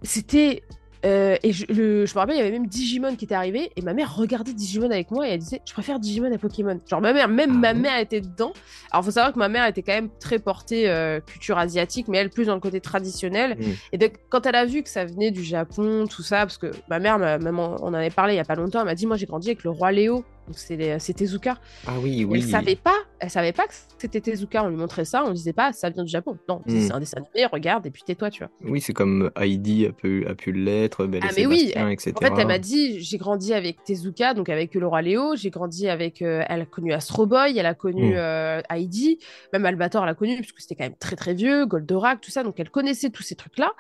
C'était Euh, et je, le, je me rappelle, il y avait même Digimon qui était arrivé et ma mère regardait Digimon avec moi et elle disait Je préfère Digimon à Pokémon. Genre, ma mère, même ma mère était dedans. Alors, faut savoir que ma mère était quand même très portée euh, culture asiatique, mais elle plus dans le côté traditionnel. Et donc, quand elle a vu que ça venait du Japon, tout ça, parce que ma mère, même on en avait parlé il y a pas longtemps, elle m'a dit Moi, j'ai grandi avec le roi Léo c'est Tezuka. Ah oui, oui. Elle savait pas, elle savait pas que c'était Tezuka. On lui montrait ça, on lui disait pas, ça vient du Japon. Non, c'est hmm. un dessin animé, regarde et puis tais-toi, tu vois. Oui, c'est comme Heidi a pu, a pu l'être, Belle ah, mais oui, etc. En fait, elle m'a dit, j'ai grandi avec Tezuka, donc avec roi Léo. J'ai grandi avec, euh, elle a connu Astro Boy, elle a connu hmm. euh, Heidi, même Albator, elle a connu puisque c'était quand même très très vieux, Goldorak, tout ça. Donc elle connaissait tous ces trucs-là.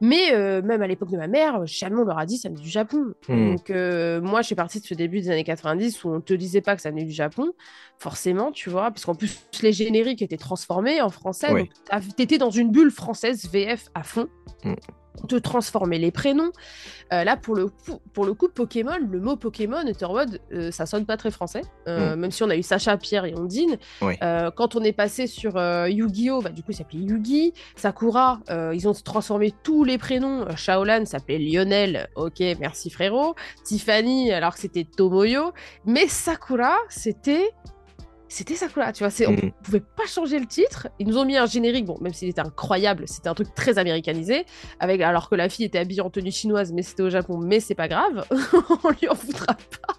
Mais euh, même à l'époque de ma mère, jamais on leur a dit ça vient du Japon. Hmm. Donc moi, je suis partie de ce début des années 90 où on te disait pas que ça venait du Japon, forcément, tu vois, parce qu'en plus, les génériques étaient transformés en français. tu Donc, t'étais dans une bulle française VF à fond. Mm de transformer les prénoms. Euh, là, pour le, coup, pour le coup, Pokémon, le mot Pokémon mode, euh, ça sonne pas très français, euh, mm. même si on a eu Sacha, Pierre et Ondine. quand on est passé sur Yu-Gi-Oh, bah, du coup, il s'appelait Yugi. Sakura, ils ont transformé tous les prénoms. Shaolan s'appelait Lionel, ok, merci frérot. Tiffany, alors que c'était Tomoyo. Mais Sakura, c'était c'était Sakura, tu vois. C'est, On mm. pouvait pas changer le titre. Ils nous ont mis un générique, bon, même s'il était incroyable, c'était un truc très américanisé, avec, alors que la fille était habillée en tenue chinoise, mais c'était au Japon, mais c'est pas grave, on lui en foutra pas.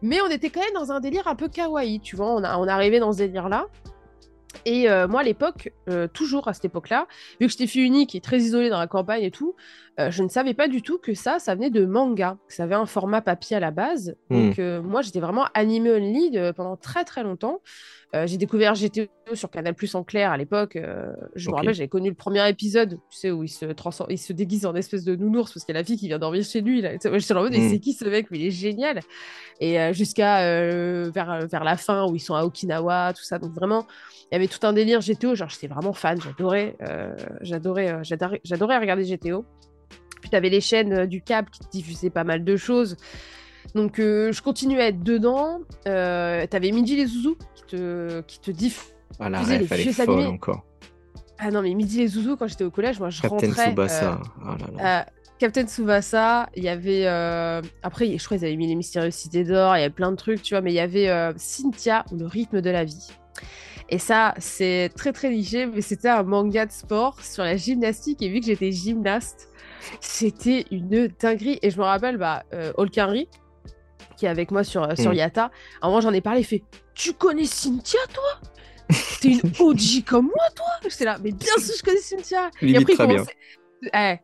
Mais on était quand même dans un délire un peu kawaii, tu vois. On, a, on arrivait dans ce délire-là. Et euh, moi, à l'époque, euh, toujours à cette époque-là, vu que j'étais fille unique et très isolée dans la campagne et tout, euh, je ne savais pas du tout que ça, ça venait de manga. Ça avait un format papier à la base. Hmm. Donc, moi, j'étais vraiment animée only pendant très très longtemps. j'ai découvert GTO sur Canal Plus en clair à l'époque. je me rappelle, j'avais connu le premier épisode, tu sais, où il se, il se déguise en espèce de nounours parce qu'il y a la fille qui vient dormir chez lui. Là. Moi, j'étais en mode, hmm. c'est qui ce mec? Mais il est génial. Et jusqu'à vers, vers la fin où ils sont à Okinawa, tout ça. Donc, vraiment il y avait tout un délire GTO, genre j'étais vraiment fan, j'adorais, euh, j'adorais, euh, j'adorais, j'adorais regarder GTO. Puis tu avais les chaînes euh, du câble qui diffusaient pas mal de choses. Donc je continuais à être dedans. tu avais Midi les Zouzous qui te, qui te diffusait voilà, les vieux animés. encore. Ah non, mais Midi les Zouzous, quand j'étais au collège, moi je Captain rentrais... Tsubasa. Oh Captain Tsubasa, il y avait... Après, je crois qu'ils avaient mis les Mystérieuses Cités d'Or, il y avait plein de trucs, tu vois, mais il y avait Cynthia Le rythme de la vie. Et ça, c'est très très léger, mais c'était un manga de sport sur la gymnastique. Et vu que j'étais gymnaste, c'était une dinguerie. Et je me rappelle, bah, euh, qui est avec moi sur, euh, sur mm. Yata, à un moment j'en ai parlé, il fait Tu connais Cynthia, toi? T'es une OG comme moi, toi J'étais là, mais bien sûr, je connais Cynthia. et après, très bien. Eh,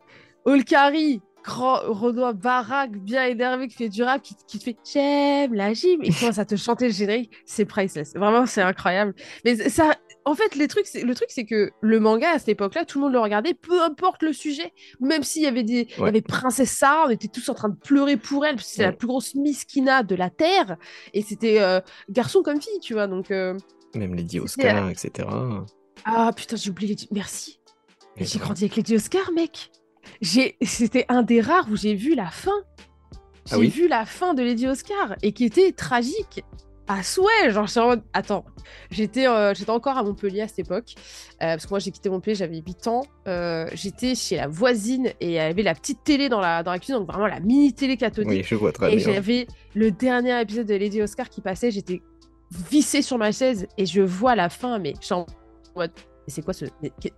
grand Renoir baraque bien énervé qui fait du rap, qui, te fait j'aime la gym et commence à te chanter le générique, c'est priceless. Vraiment, c'est incroyable. Mais ça, en fait, les trucs, le truc, c'est que le manga à cette époque-là, tout le monde le regardait, peu importe le sujet. Même s'il y avait des, il y avait Princesse Sarah, on était tous en train de pleurer pour elle, parce que c'est la plus grosse miskina de la terre, et c'était euh, garçon comme fille, tu vois. Donc euh, même Lady Oscar, etc. Ah putain, j'ai oublié. Merci. J'ai grandi avec Lady Oscar, mec c'était un des rares où j'ai vu la fin. Ah j'ai vu la fin de Lady Oscar et qui était tragique à souhait. Genre, attends, j'étais euh, j'étais encore à Montpellier à cette époque. Euh, parce que moi, j'ai quitté Montpellier, j'avais 8 ans. Euh, j'étais chez la voisine et il y avait la petite télé dans la, dans la cuisine, donc vraiment la mini télé cathodique. Oui, je vois très et bien. Et j'avais le dernier épisode de Lady Oscar qui passait. J'étais vissée sur ma chaise et je vois la fin, mais je mode c'est quoi ce.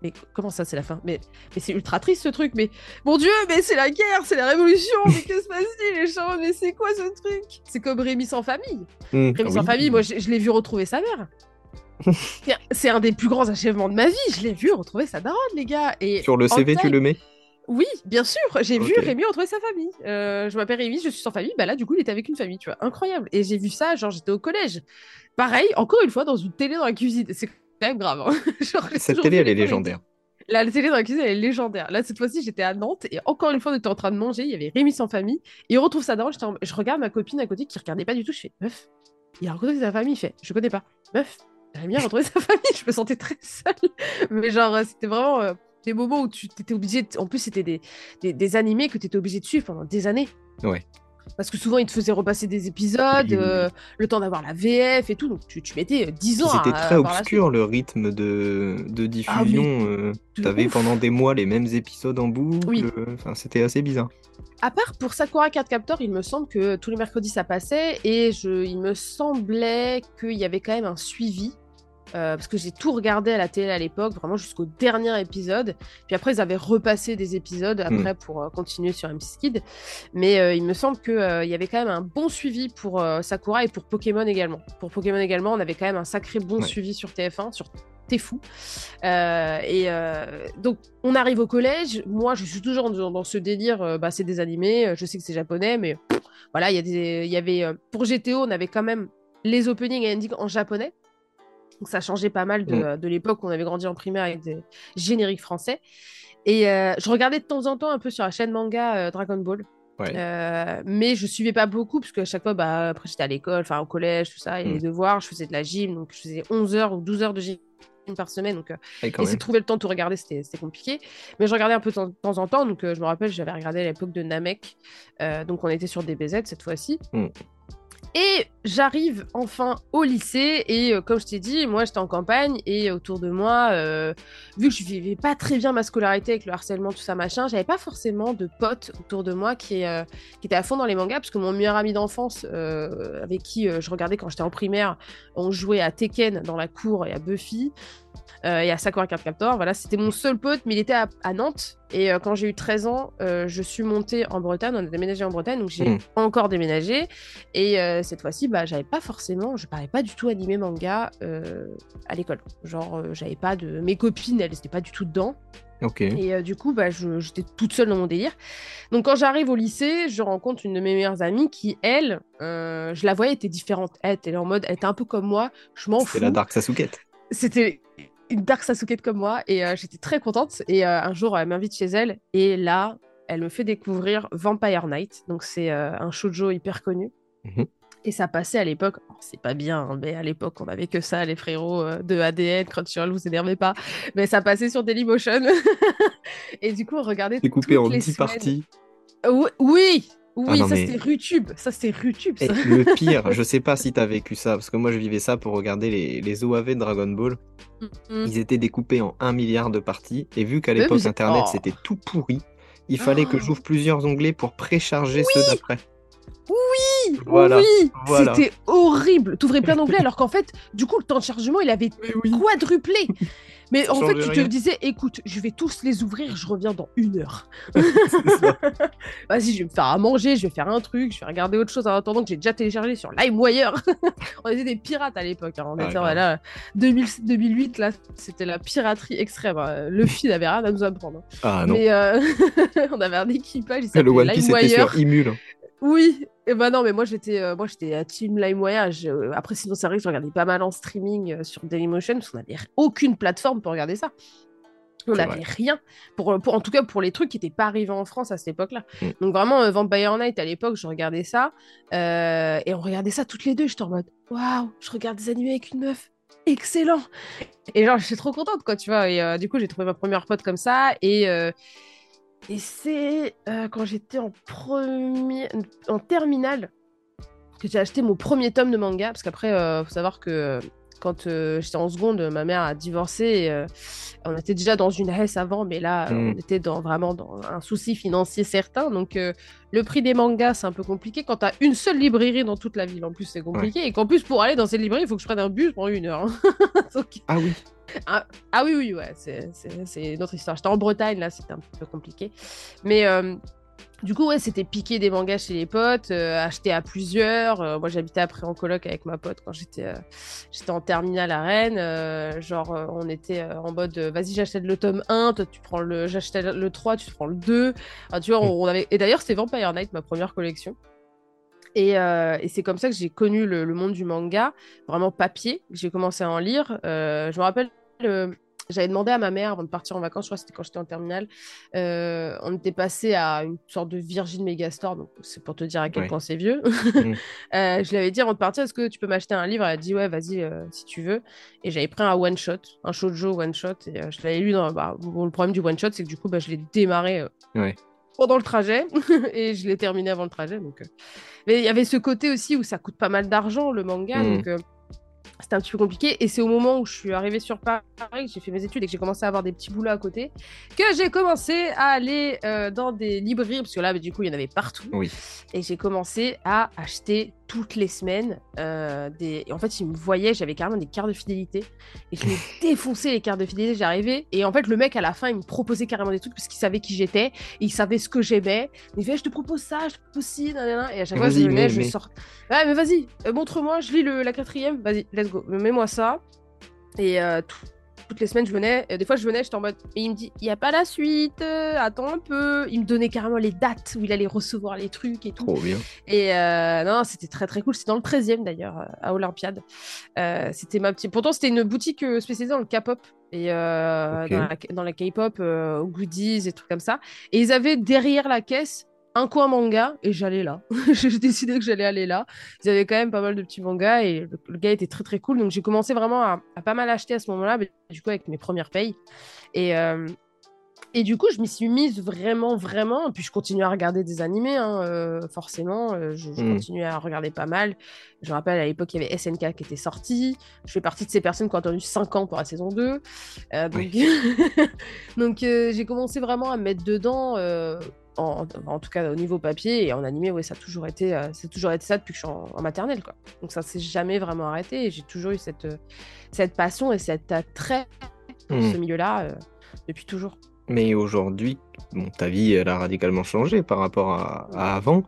Mais, comment ça, c'est la fin? Mais, mais c'est ultra triste ce truc. Mais mon Dieu, mais c'est la guerre, c'est la révolution. Mais que se passe-t-il Les gens, mais c'est quoi ce truc? C'est comme Rémi sans famille. Mmh, Rémi sans famille, moi, je, l'ai vu retrouver sa mère. c'est un des plus grands achèvements de ma vie. Je l'ai vu retrouver sa daronne, les gars. Et Sur le CV, tu le mets? Oui, bien sûr, j'ai vu Rémi retrouver sa famille. Euh, je m'appelle Rémi, je suis sans famille. Bah là, du coup, il était avec une famille, tu vois, incroyable. Et j'ai vu ça, genre, j'étais au collège. Pareil, encore une fois, dans une télé dans la cuisine. C'est même grave. Hein. Cette télé, elle est légendaire. La télé dans la cuisine, elle est légendaire. Là, cette fois-ci, j'étais à Nantes et encore une fois, on était en train de manger. Il y avait Rémi sans famille et il retrouve sa daronne. Je regarde ma copine à côté qui regardait pas du tout. Je fais meuf, il a retrouvé sa famille. Il fait je connais pas. Meuf, Rémi a retrouvé sa famille. Je me sentais très seule. Mais genre, c'était vraiment euh, des moments où tu étais obligé. En plus, c'était des, des, animés que tu étais obligé de suivre pendant des années. Ouais. Parce que souvent, ils te faisaient repasser des épisodes, euh, le temps d'avoir la VF et tout. Donc, tu, tu mettais 10 ans. C'était très obscur le rythme de, de ah diffusion. Euh, tu avais pendant des mois les mêmes épisodes en boucle. Enfin, c'était assez bizarre. À part pour Sakura Card Captor, il me semble que tous les mercredis ça passait et je, il me semblait qu'il y avait quand même un suivi euh, parce que j'ai tout regardé à la télé à l'époque, vraiment jusqu'au dernier épisode. Puis après, ils avaient repassé des épisodes hmm. après pour euh, continuer sur M6 Kid. Mais euh, il me semble qu'il il y avait quand même un bon suivi pour Sakura et pour Pokémon également. Pour Pokémon également, on avait quand même un sacré bon suivi sur TF1, sur T'es fou. et donc, on arrive au collège. Moi, je suis toujours dans, ce délire. bah, c'est des animés. Je sais que c'est japonais, mais voilà, il y, y avait pour GTO, on avait quand même les openings et endings en japonais. Donc ça changeait pas mal de, mm. l'époque où on avait grandi en primaire avec des génériques français. Et euh, je regardais de temps en temps un peu sur la chaîne manga euh, Dragon Ball. Euh, mais je suivais pas beaucoup parce qu'à chaque fois, bah, après j'étais à l'école, enfin au collège, tout ça, et les mm. devoirs, je faisais de la gym, donc je faisais 11 heures ou 12 heures de gym par semaine. Donc, essayer de trouver le temps de tout regarder, c'était compliqué. Mais je regardais un peu de temps en temps. Donc, je me rappelle, j'avais regardé à l'époque de Namek. donc, on était sur DBZ cette fois-ci. Mm. Et j'arrive enfin au lycée et euh, comme je t'ai dit, moi j'étais en campagne et autour de moi, euh, vu que je vivais pas très bien ma scolarité avec le harcèlement, tout ça machin, j'avais pas forcément de potes autour de moi qui, euh, qui étaient à fond dans les mangas parce que mon meilleur ami d'enfance avec qui je regardais quand j'étais en primaire, on jouait à Tekken dans la cour et à Buffy. Euh, et à Sakura Card Captor. Voilà, c'était mon seul pote, mais il était à, Nantes. Et euh, quand j'ai eu 13 ans, euh, je suis montée en Bretagne. On a déménagé en Bretagne, donc j'ai hmm. encore déménagé. Et cette fois-ci, bah, j'avais pas forcément, je parlais pas du tout animé manga à l'école. Genre, j'avais pas de. Mes copines, elles n'étaient pas du tout dedans. Ok. Et du coup, bah, j'étais toute seule dans mon délire. Donc, quand j'arrive au lycée, je rencontre une de mes meilleures amies qui, elle, je la voyais, était différente. Elle était en mode, elle était un peu comme moi. Je m'en fous. C'était la Dark Sasuke. C'était une Dark Sasuke comme moi et euh, j'étais très contente. Et euh, un jour, elle m'invite chez elle et là, elle me fait découvrir Vampire Night. Donc, c'est euh, un shoujo hyper connu. Mhm. Et ça passait à l'époque, c'est pas bien, hein, mais à l'époque, on avait que ça, les frérots de ADN, Crunchyroll, vous énervez pas. Mais ça passait sur Dailymotion. et du coup, on regardait. C'est coupé en 10 parties. Oui, oui, ah ça c'était Rutube, ça c'était Rutube. Ça. le pire, je sais pas si t'as vécu ça, parce que moi je vivais ça pour regarder les, les OAV de Dragon Ball. Mm-hmm. Ils étaient découpés en un milliard de parties, et vu qu'à l'époque internet oh. c'était tout pourri, il fallait que oh. j'ouvre plusieurs onglets pour précharger ceux d'après. Oui, voilà, oui, c'était horrible. T'ouvrais plein d'onglets alors qu'en fait, du coup, le temps de chargement, il avait quadruplé. Mais en fait, tu te disais, écoute, je vais tous les ouvrir, je reviens dans une heure. Vas-y, je vais me faire à manger, je vais faire un truc, je vais regarder autre chose en attendant que j'ai déjà téléchargé sur LimeWire. on était des pirates à l'époque. Hein. On était, voilà, 2008, là, c'était la piraterie extrême. Hein. Le fil avait rien à nous apprendre. Ah non. Mais euh, on avait un équipage, il Le One Piece était sur Imul. Oui, et bah non, mais moi j'étais euh, moi j'étais à Team LimeWire. Euh, après, sinon, ça arrive, je regardais pas mal en streaming euh, sur Dailymotion parce qu'on n'avait aucune plateforme pour regarder ça. On n'avait rien, pour, pour, en tout cas pour les trucs qui n'étaient pas arrivés en France à cette époque-là. Mm. Donc vraiment, Vampire Night, à l'époque, je regardais ça. et on regardait ça toutes les deux. J'étais en mode, waouh, je regarde des animés avec une meuf. Excellent! Et genre, je suis trop contente, quoi, tu vois. Et du coup, j'ai trouvé ma première pote comme ça. Et et c'est euh, quand j'étais en, premier... en terminale que j'ai acheté mon premier tome de manga. Parce qu'après, il euh, faut savoir que quand euh, j'étais en seconde, ma mère a divorcé. Et, on était déjà dans une haisse avant, mais là, on mm. était dans, vraiment dans un souci financier certain. Donc, le prix des mangas, c'est un peu compliqué. Quand tu as une seule librairie dans toute la ville, en plus, c'est compliqué. Et qu'en plus, pour aller dans cette librairie, il faut que je prenne un bus pendant une heure. Ah oui. Ah, ah, oui, oui, ouais, c'est notre histoire. J'étais en Bretagne, là, c'était un peu compliqué. Mais euh, du coup, ouais, c'était piquer des mangas chez les potes, euh, acheter à plusieurs. Euh, moi, j'habitais après en coloc avec ma pote quand j'étais j'étais en terminale à Rennes. genre, on était en mode, vas-y, j'achète le tome 1, toi, tu prends le... J'achetais le 3, tu prends le 2. tu vois, on, avait... Et d'ailleurs, c'était Vampire Night, ma première collection. Et, c'est comme ça que j'ai connu le, monde du manga, vraiment papier. J'ai commencé à en lire. je me rappelle j'avais demandé à ma mère avant de partir en vacances, je crois que c'était quand j'étais en terminale, euh, on était passé à une sorte de Virgin Megastore, donc c'est pour te dire à quel point c'est vieux. Mm. Euh, je lui avais dit avant de partir, est-ce que tu peux m'acheter un livre? Elle a dit ouais, vas-y euh, si tu veux. Et j'avais pris un one shot, un shoujo one shot, et je l'avais lu dans. Bah, le problème du one shot, c'est que du coup, bah, je l'ai démarré pendant le trajet et je l'ai terminé avant le trajet. Donc, mais il y avait ce côté aussi où ça coûte pas mal d'argent le manga, mmh. donc c'était un petit peu compliqué. Et c'est au moment où je suis arrivée sur Paris, j'ai fait mes études et que j'ai commencé à avoir des petits boulots à côté, que j'ai commencé à aller euh, dans des librairies, parce que là, bah, du coup, il y en avait partout. Oui. Et j'ai commencé à acheter toutes les semaines euh, des. en fait, ils me voyaient, j'avais carrément des cartes de fidélité. Et je me défonçais les cartes de fidélité, j'arrivais. Et en fait, le mec, à la fin, il me proposait carrément des trucs parce qu'il savait qui j'étais, il savait ce que j'aimais. Il me fait, je te propose ça, je te propose ci, et à chaque fois, je venais, je sors. Ouais, mais vas-y, euh, montre-moi, je lis le, la quatrième, vas-y, let's go, mets-moi ça. Et euh, tout, toutes les semaines, je venais. des fois, je venais, j'étais en mode. Et il me dit, il n'y a pas la suite, euh, attends un peu. Il me donnait carrément les dates où il allait recevoir les trucs et tout. Trop bien. Et euh, non, c'était très très cool. C'était dans le 13e d'ailleurs, euh, à Olympiade. c'était ma petite. Pourtant, c'était une boutique spécialisée dans le K-pop et dans la, dans la K-pop, goodies et trucs comme ça. Et ils avaient derrière la caisse un coin manga et j'allais là. j'ai décidé que j'allais aller là. Ils avaient quand même pas mal de petits mangas et le, gars était très très cool. Donc j'ai commencé vraiment à, pas mal acheter à ce moment-là, du coup avec mes premières payes. Et, euh, et du coup, je m'y suis mise vraiment, vraiment. Et puis je continue à regarder des animés, hein, euh, forcément. Euh, je, je hmm. continue à regarder pas mal. Je me rappelle à l'époque, il y avait SNK qui était sorti. Je fais partie de ces personnes qui ont attendu 5 ans pour la saison 2. donc, donc j'ai commencé vraiment à me mettre dedans en, tout cas au niveau papier et en animé, ouais, ça a toujours été, euh, c'est toujours été ça depuis que je suis en, maternelle, quoi. Donc ça s'est jamais vraiment arrêté et j'ai toujours eu cette, euh, cette passion et cet attrait pour hmm. ce milieu-là euh, depuis toujours. Mais aujourd'hui, bon, ta vie, elle a radicalement changé par rapport à, avant.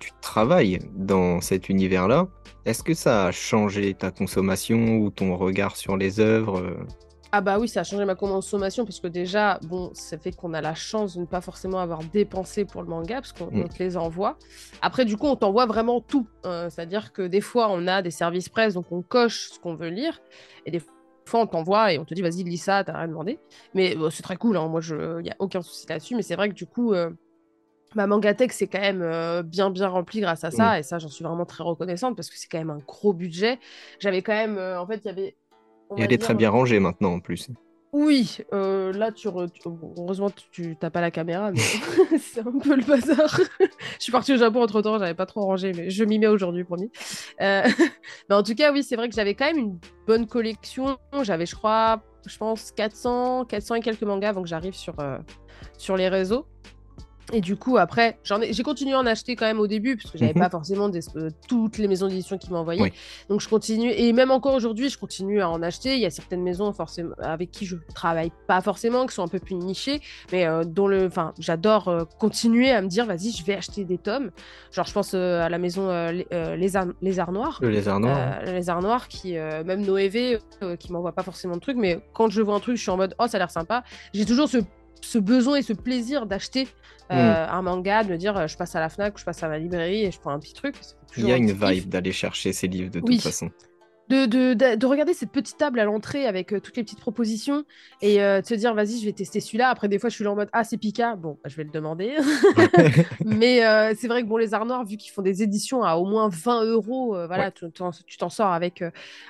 Tu travailles dans cet univers-là. Est-ce que ça a changé ta consommation ou ton regard sur les œuvres ah bah oui, ça a changé ma consommation parce que déjà, bon, ça fait qu'on a la chance de ne pas forcément avoir dépensé pour le manga parce qu'on mm. te les envoie. Après, du coup, on t'envoie vraiment tout. Hein. C'est-à-dire que des fois, on a des services presse, donc on coche ce qu'on veut lire. Et des fois, on t'envoie et on te dit, vas-y, lis ça, t'as rien demandé. Mais c'est très cool, hein. moi, il n'y a aucun souci là-dessus. Mais c'est vrai que du coup, euh, ma mangatech, c'est quand même euh, bien, bien rempli grâce à ça. Mm. Et ça, j'en suis vraiment très reconnaissante parce que c'est quand même un gros budget. J'avais quand même, euh, en fait, il y avait et elle est très bien rangée maintenant en plus. Oui, euh, là, tu, heureusement, tu n'as pas la caméra, mais c'est un peu le bazar. je suis partie au Japon entre temps, j'avais pas trop rangé, mais je m'y mets aujourd'hui, promis. Euh... mais en tout cas, oui, c'est vrai que j'avais quand même une bonne collection. J'avais, je crois, je pense 400, 400 et quelques mangas avant que j'arrive sur, euh, sur les réseaux. Et du coup, après, j'ai continué à en acheter quand même au début, parce que j'avais n'avais mhm. pas forcément des, euh, toutes les maisons d'édition qui m'envoyaient. Donc, je continue. Et même encore aujourd'hui, je continue à en acheter. Il y a certaines maisons forcément, avec qui je travaille pas forcément, qui sont un peu plus nichées, mais euh, dont le, enfin, j'adore euh, continuer à me dire, vas-y, je vais acheter des tomes. Genre, je pense à la maison Les, les, Arts Noirs. Le Lézard Noir. les Arts Noirs, qui, même Noévé, qui m'envoie pas forcément de trucs, mais quand je vois un truc, je suis en mode, oh, ça a l'air sympa. J'ai toujours ce ce besoin et ce plaisir d'acheter euh, mm. un manga, de me dire je passe à la Fnac, je passe à ma librairie et je prends un petit truc. Il y a une vibe d'aller chercher ces livres de toute façon de, regarder cette petite table à l'entrée avec euh, toutes les petites propositions et euh, de se dire vas-y je vais tester celui-là. Après des fois je suis là en mode ah c'est Pika. Bon bah, je vais le demander. Mais euh, c'est vrai que bon les arts noirs vu qu'ils font des éditions à au moins 20 euros voilà tu t'en sors avec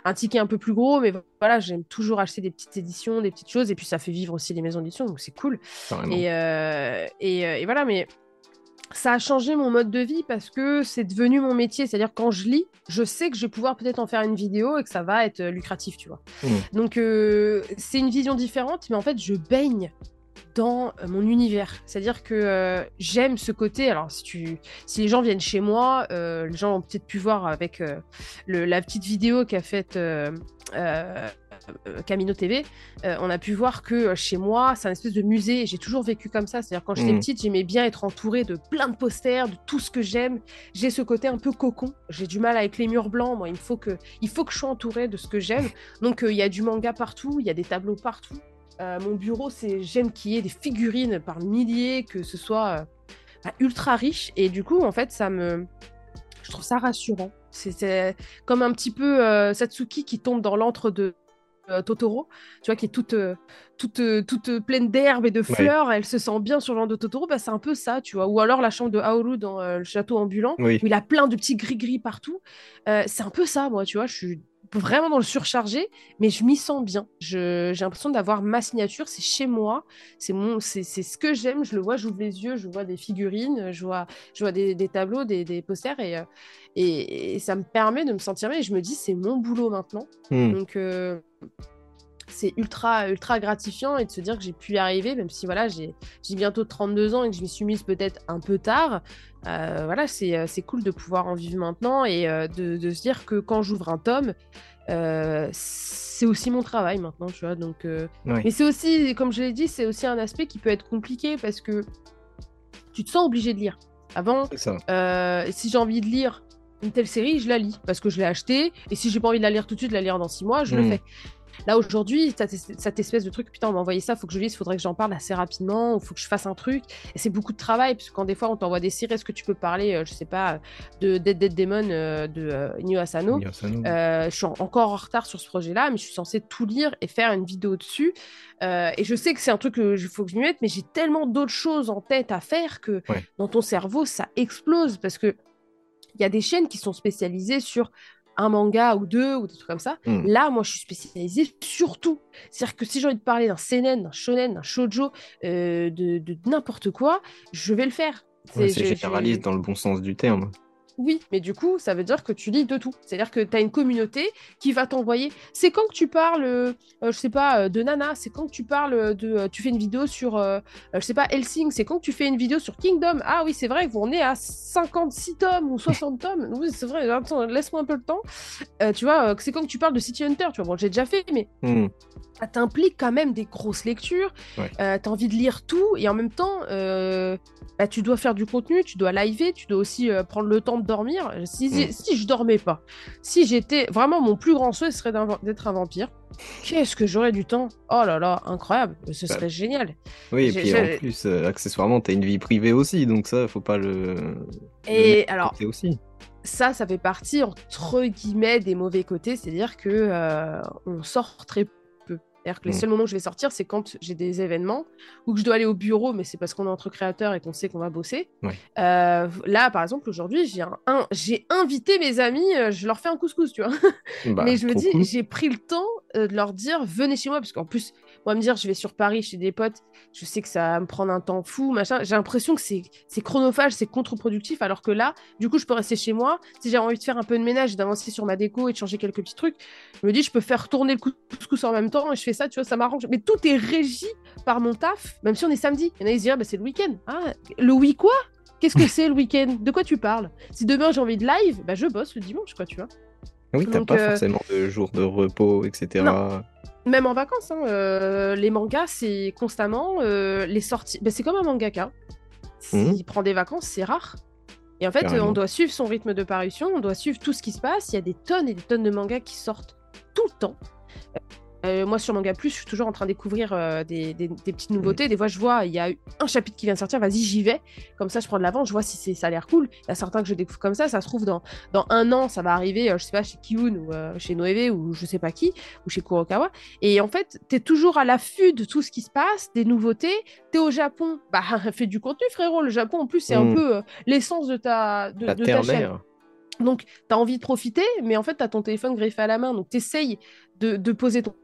un ticket un peu plus gros. Mais voilà j'aime toujours acheter des petites éditions des petites choses. Et puis ça fait vivre aussi les maisons d'édition donc c'est cool. Et, et, voilà mais ça a changé mon mode de vie parce que c'est devenu mon métier. C'est-à-dire quand je lis, je sais que je vais pouvoir peut-être en faire une vidéo et que ça va être euh, lucratif, tu vois. Mmh. Donc euh, c'est une vision différente, mais en fait je baigne dans euh, mon univers. C'est-à-dire que j'aime ce côté. Alors, si, tu, si les gens viennent chez moi, les gens ont peut-être pu voir avec le, la petite vidéo qu'a faite euh, Camino TV, euh, on a pu voir que euh, chez moi, c'est un espèce de musée. J'ai toujours vécu comme ça. C'est-à-dire, quand j'étais mm. petite, j'aimais bien être entourée de plein de posters, de tout ce que j'aime. J'ai ce côté un peu cocon. J'ai du mal avec les murs blancs. Moi, il faut que, il faut que je sois entourée de ce que j'aime. Donc, il y a du manga partout, il y a des tableaux partout. Mon bureau, c'est j'aime qu'il y ait des figurines par milliers, que ce soit bah, ultra riche. Et du coup, en fait, ça me, je trouve ça rassurant. C'est comme un petit peu Satsuki qui tombe dans l'antre de euh, Totoro, tu vois, qui est toute, euh, toute, euh, toute pleine d'herbes et de fleurs, elle se sent bien sur le genre de Totoro, bah, c'est un peu ça, tu vois. Ou alors la chambre de Haoru dans le château ambulant, où il a plein de petits gris-gris partout. c'est un peu ça, moi, tu vois, je suis vraiment dans le surchargé, mais je m'y sens bien. J'ai l'impression d'avoir ma signature, c'est chez moi, c'est ce que j'aime, je le vois, j'ouvre les yeux, je vois des figurines, je vois, je vois des, tableaux, des, posters, euh, et, et, ça me permet de me sentir bien, et je me dis, c'est mon boulot maintenant. Hmm. Donc, euh, c'est ultra, ultra gratifiant et de se dire que j'ai pu y arriver, même si voilà, j'ai bientôt 32 ans et que je m'y suis mise peut-être un peu tard. Euh, voilà, euh, c'est cool de pouvoir en vivre maintenant et euh, de, de, se dire que quand j'ouvre un tome, c'est aussi mon travail maintenant, tu vois. Donc, Mais c'est aussi, comme je l'ai dit, c'est aussi un aspect qui peut être compliqué parce que tu te sens obligé de lire. Avant, si j'ai envie de lire une telle série, je la lis parce que je l'ai achetée. Et si j'ai pas envie de la lire tout de suite, de la lire dans six mois, je le hmm. fais. Là, aujourd'hui, cette espèce de truc, putain, on m'a envoyé ça, faut que je lise, faudrait que j'en parle assez rapidement, il faut que je fasse un truc. Et c'est beaucoup de travail, parce que quand des fois, on t'envoie des séries, est-ce que tu peux parler, euh, je sais pas, de Dead Dead Demon euh, de euh, Asano, euh, Je suis encore en retard sur ce projet-là, mais je suis censée tout lire et faire une vidéo dessus. et je sais que c'est un truc qu'il faut que je m'y mette, mais j'ai tellement d'autres choses en tête à faire que dans ton cerveau, ça explose, parce que il y a des chaînes qui sont spécialisées sur un manga ou deux ou des trucs comme ça. Hmm. Là, moi, je suis spécialisée surtout. C'est-à-dire que si j'ai envie de parler d'un seinen, d'un shonen, d'un shoujo, euh, de, n'importe quoi, je vais le faire. C'est généraliste dans le bon sens du terme. Oui, mais du coup, ça veut dire que tu lis de tout. C'est-à-dire que tu as une communauté qui va t'envoyer. C'est quand que tu parles, euh, je sais pas, euh, de Nana, c'est quand que tu parles de. Euh, tu fais une vidéo sur, je sais pas, Helsing, c'est quand que tu fais une vidéo sur Kingdom. Ah oui, c'est vrai, vous en êtes à 56 tomes ou 60 tomes. Oui, c'est vrai, attends, laisse-moi un peu le temps. tu vois, c'est quand que tu parles de City Hunter, tu vois. Bon, j'ai déjà fait, mais. Hmm. Ça t'implique quand même des grosses lectures. tu as envie de lire tout et en même temps, bah, tu dois faire du contenu, tu dois liver, tu dois aussi prendre le temps de dormir. Si, mm. si, je dormais pas, si j'étais vraiment mon plus grand souhait serait d'être un vampire. Qu'est-ce que j'aurais du temps? Oh là là, incroyable, ce bah, serait génial. Oui, et puis en plus, euh, accessoirement, tu as une vie privée aussi, donc ça, faut pas le. Et alors. Aussi. Ça, ça fait partie entre guillemets des mauvais côtés, c'est-à-dire que euh, on sort très c'est-à-dire que les mm. seuls moments où je vais sortir, c'est quand j'ai des événements ou que je dois aller au bureau, mais c'est parce qu'on est entre créateurs et qu'on sait qu'on va bosser. Euh, là, par exemple, aujourd'hui, j'ai un, j'ai invité mes amis, euh, je leur fais un couscous, tu vois. Bah, mais je me dis, j'ai pris le temps euh, de leur dire, venez chez moi, parce qu'en plus, moi, me dire, je vais sur Paris chez des potes, je sais que ça va me prendre un temps fou, machin. J'ai l'impression que c'est, c'est chronophage, c'est contre-productif, alors que là, du coup, je peux rester chez moi. Si j'ai envie de faire un peu de ménage, d'avancer sur ma déco et de changer quelques petits trucs, je me dis, je peux faire tourner le couscous en même temps et je fais ça, tu vois, ça m'arrange. Mais tout est régi par mon taf, même si on est samedi. Il y en a qui se disent, bah, c'est le week-end. Ah, le week quoi? Qu'est-ce que c'est le week-end? De quoi tu parles? Si demain j'ai envie de live, bah, je bosse le dimanche, quoi, tu vois. Oui, t'as pas euh, forcément de jours de repos, etc. Même en vacances, hein, euh, les mangas, c'est constamment euh, les sorties. Ben, c'est comme un mangaka. S'il mmh. prend des vacances, c'est rare. Et en fait, on doit suivre son rythme de parution, on doit suivre tout ce qui se passe. Il y a des tonnes et des tonnes de mangas qui sortent tout le temps. Euh, moi, sur Manga Plus, je suis toujours en train de découvrir euh, des, petites nouveautés. Des fois, je vois, il y a un chapitre qui vient de sortir, vas-y, j'y vais. Comme ça, je prends de l'avant, je vois si ça a l'air cool. Il y a certains que je découvre comme ça. Ça se trouve, dans, dans un an, ça va arriver, euh, je sais pas, chez Kiun ou chez Noévé ou je sais pas qui, ou chez Kurokawa. Et en fait, tu es toujours à l'affût de tout ce qui se passe, des nouveautés. Tu es au Japon, bah, fais du contenu, frérot. Le Japon, en plus, c'est un mm. peu l'essence de ta, de, de ta chaîne. Donc, tu as envie de profiter, mais en fait, tu as ton téléphone greffé à la main. Donc, tu essayes de, poser ton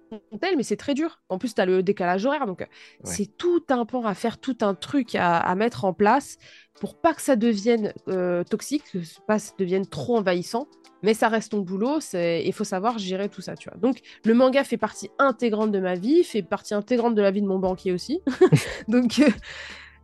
tel, mais c'est très dur. En plus, tu as le décalage horaire. Donc, c'est tout un pan à faire, tout un truc à, mettre en place pour pas que ça devienne euh, toxique, que pas ça devienne trop envahissant. Mais ça reste ton boulot. Il faut savoir gérer tout ça, tu vois. Donc, le manga fait partie intégrante de ma vie, fait partie intégrante de la vie de mon banquier aussi. donc, euh,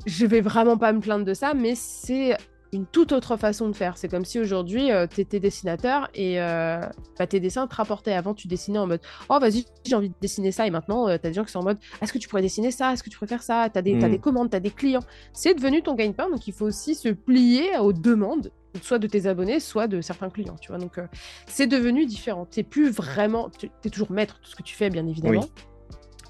je vais vraiment pas me plaindre de ça, mais c'est une toute autre façon de faire. C'est comme si aujourd'hui, euh, tu étais dessinateur et euh, bah, tes dessins te rapportaient. Avant, tu dessinais en mode Oh, vas-y, j'ai envie de dessiner ça. Et maintenant, euh, tu as des gens qui sont en mode Est-ce que tu pourrais dessiner ça? Est-ce que tu pourrais faire ça? Tu as, mm. des commandes, tu as des clients. C'est devenu ton gagne-pain. Donc, il faut aussi se plier aux demandes, soit de tes abonnés, soit de certains clients. Tu vois donc, c'est devenu différent. Tu plus vraiment. Tu es toujours maître de ce que tu fais, bien évidemment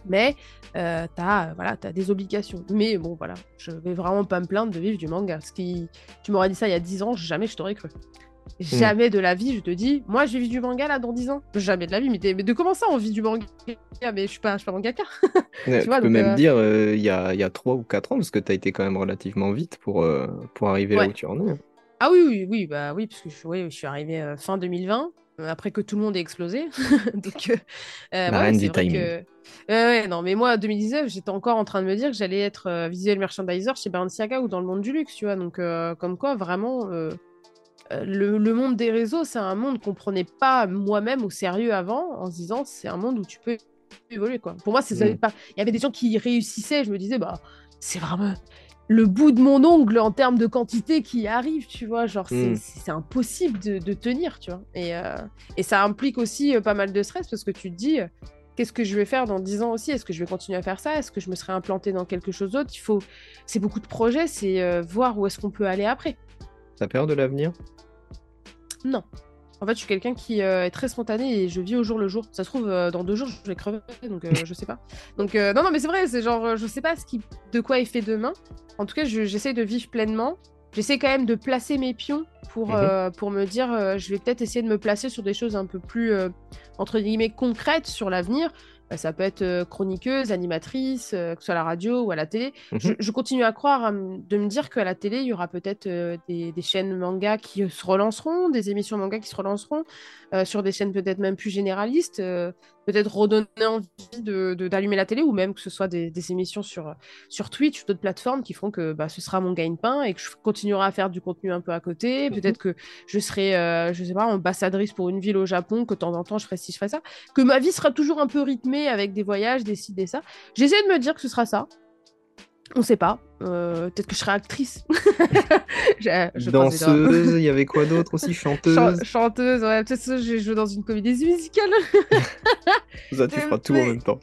mais euh, tu as, voilà, as des obligations. Mais bon, voilà, je vais vraiment pas me plaindre de vivre du manga. Ce qui... Tu m'aurais dit ça il y a 10 ans, jamais je t'aurais cru. Hmm. Jamais de la vie, je te dis, moi je vis du manga là dans 10 ans. Jamais de la vie, mais, mais de comment ça on vit du manga? Mais je suis pas, je suis pas mangaka. tu, peux même euh, dire euh, il y, a, y a 3 ou 4 ans, parce que tu as été quand même relativement vite pour, pour arriver là où tu en es. Ah oui, oui, oui, bah oui, parce que je, je suis arrivé fin 2020. Après que tout le monde ait explosé. Donc, La reine du timing. ouais, non, mais moi, 2019, j'étais encore en train de me dire que j'allais être visuel merchandiser chez Balenciaga ou dans le monde du luxe, tu vois. Donc, comme quoi, vraiment, le, monde des réseaux, c'est un monde qu'on prenait pas moi-même au sérieux avant, en se disant, c'est un monde où tu peux évoluer, quoi. Pour moi, c'est mm. pas. Il y avait des gens qui réussissaient, je me disais, bah, c'est vraiment le bout de mon ongle en termes de quantité qui arrive, tu vois. Genre, c'est hmm. impossible de, tenir, tu vois. Et, euh, et ça implique aussi euh, pas mal de stress parce que tu te dis, euh, qu'est-ce que je vais faire dans 10 ans aussi? Est-ce que je vais continuer à faire ça? Est-ce que je me serai implanté dans quelque chose d'autre? Il faut. C'est beaucoup de projets, c'est voir où est-ce qu'on peut aller après. T'as peur de l'avenir? Non. En fait, je suis quelqu'un qui est très spontané et je vis au jour le jour. Ça se trouve, dans deux jours, je vais crever, donc je sais pas. Donc, non, non, mais c'est vrai, c'est genre, je sais pas ce qui, de quoi est fait demain. En tout cas, j'essaie de vivre pleinement. J'essaie quand même de placer mes pions pour, mhm. euh, pour me dire, euh, je vais peut-être essayer de me placer sur des choses un peu plus, euh, entre guillemets, concrètes sur l'avenir. Bah, ça peut être chroniqueuse, animatrice, que ce soit à la radio ou à la télé. Mhm. je, continue à croire, de me dire qu'à la télé, il y aura peut-être des, des, chaînes manga qui se relanceront, des émissions manga qui se relanceront, sur des chaînes peut-être même plus généralistes peut-être redonner envie d'allumer de, d'allumer la télé ou même que ce soit des, des émissions sur, sur Twitch ou d'autres plateformes qui feront que bah, ce sera mon gagne-pain et que je continuerai à faire du contenu un peu à côté. Mhm. Peut-être que je serai, euh, je sais pas, ambassadrice pour une ville au Japon, que de temps en temps je ferai ci, je ferai ça. Que ma vie sera toujours un peu rythmée avec des voyages, des ci, des ça. J'essaie de me dire que ce sera ça. On sait pas. Euh, peut-être que je serai actrice. Danseuse, il y avait quoi d'autre aussi? Chanteuse? Chanteuse, ouais. Peut-être que je joue dans une comédie musicale. ça, tu feras tout en même temps.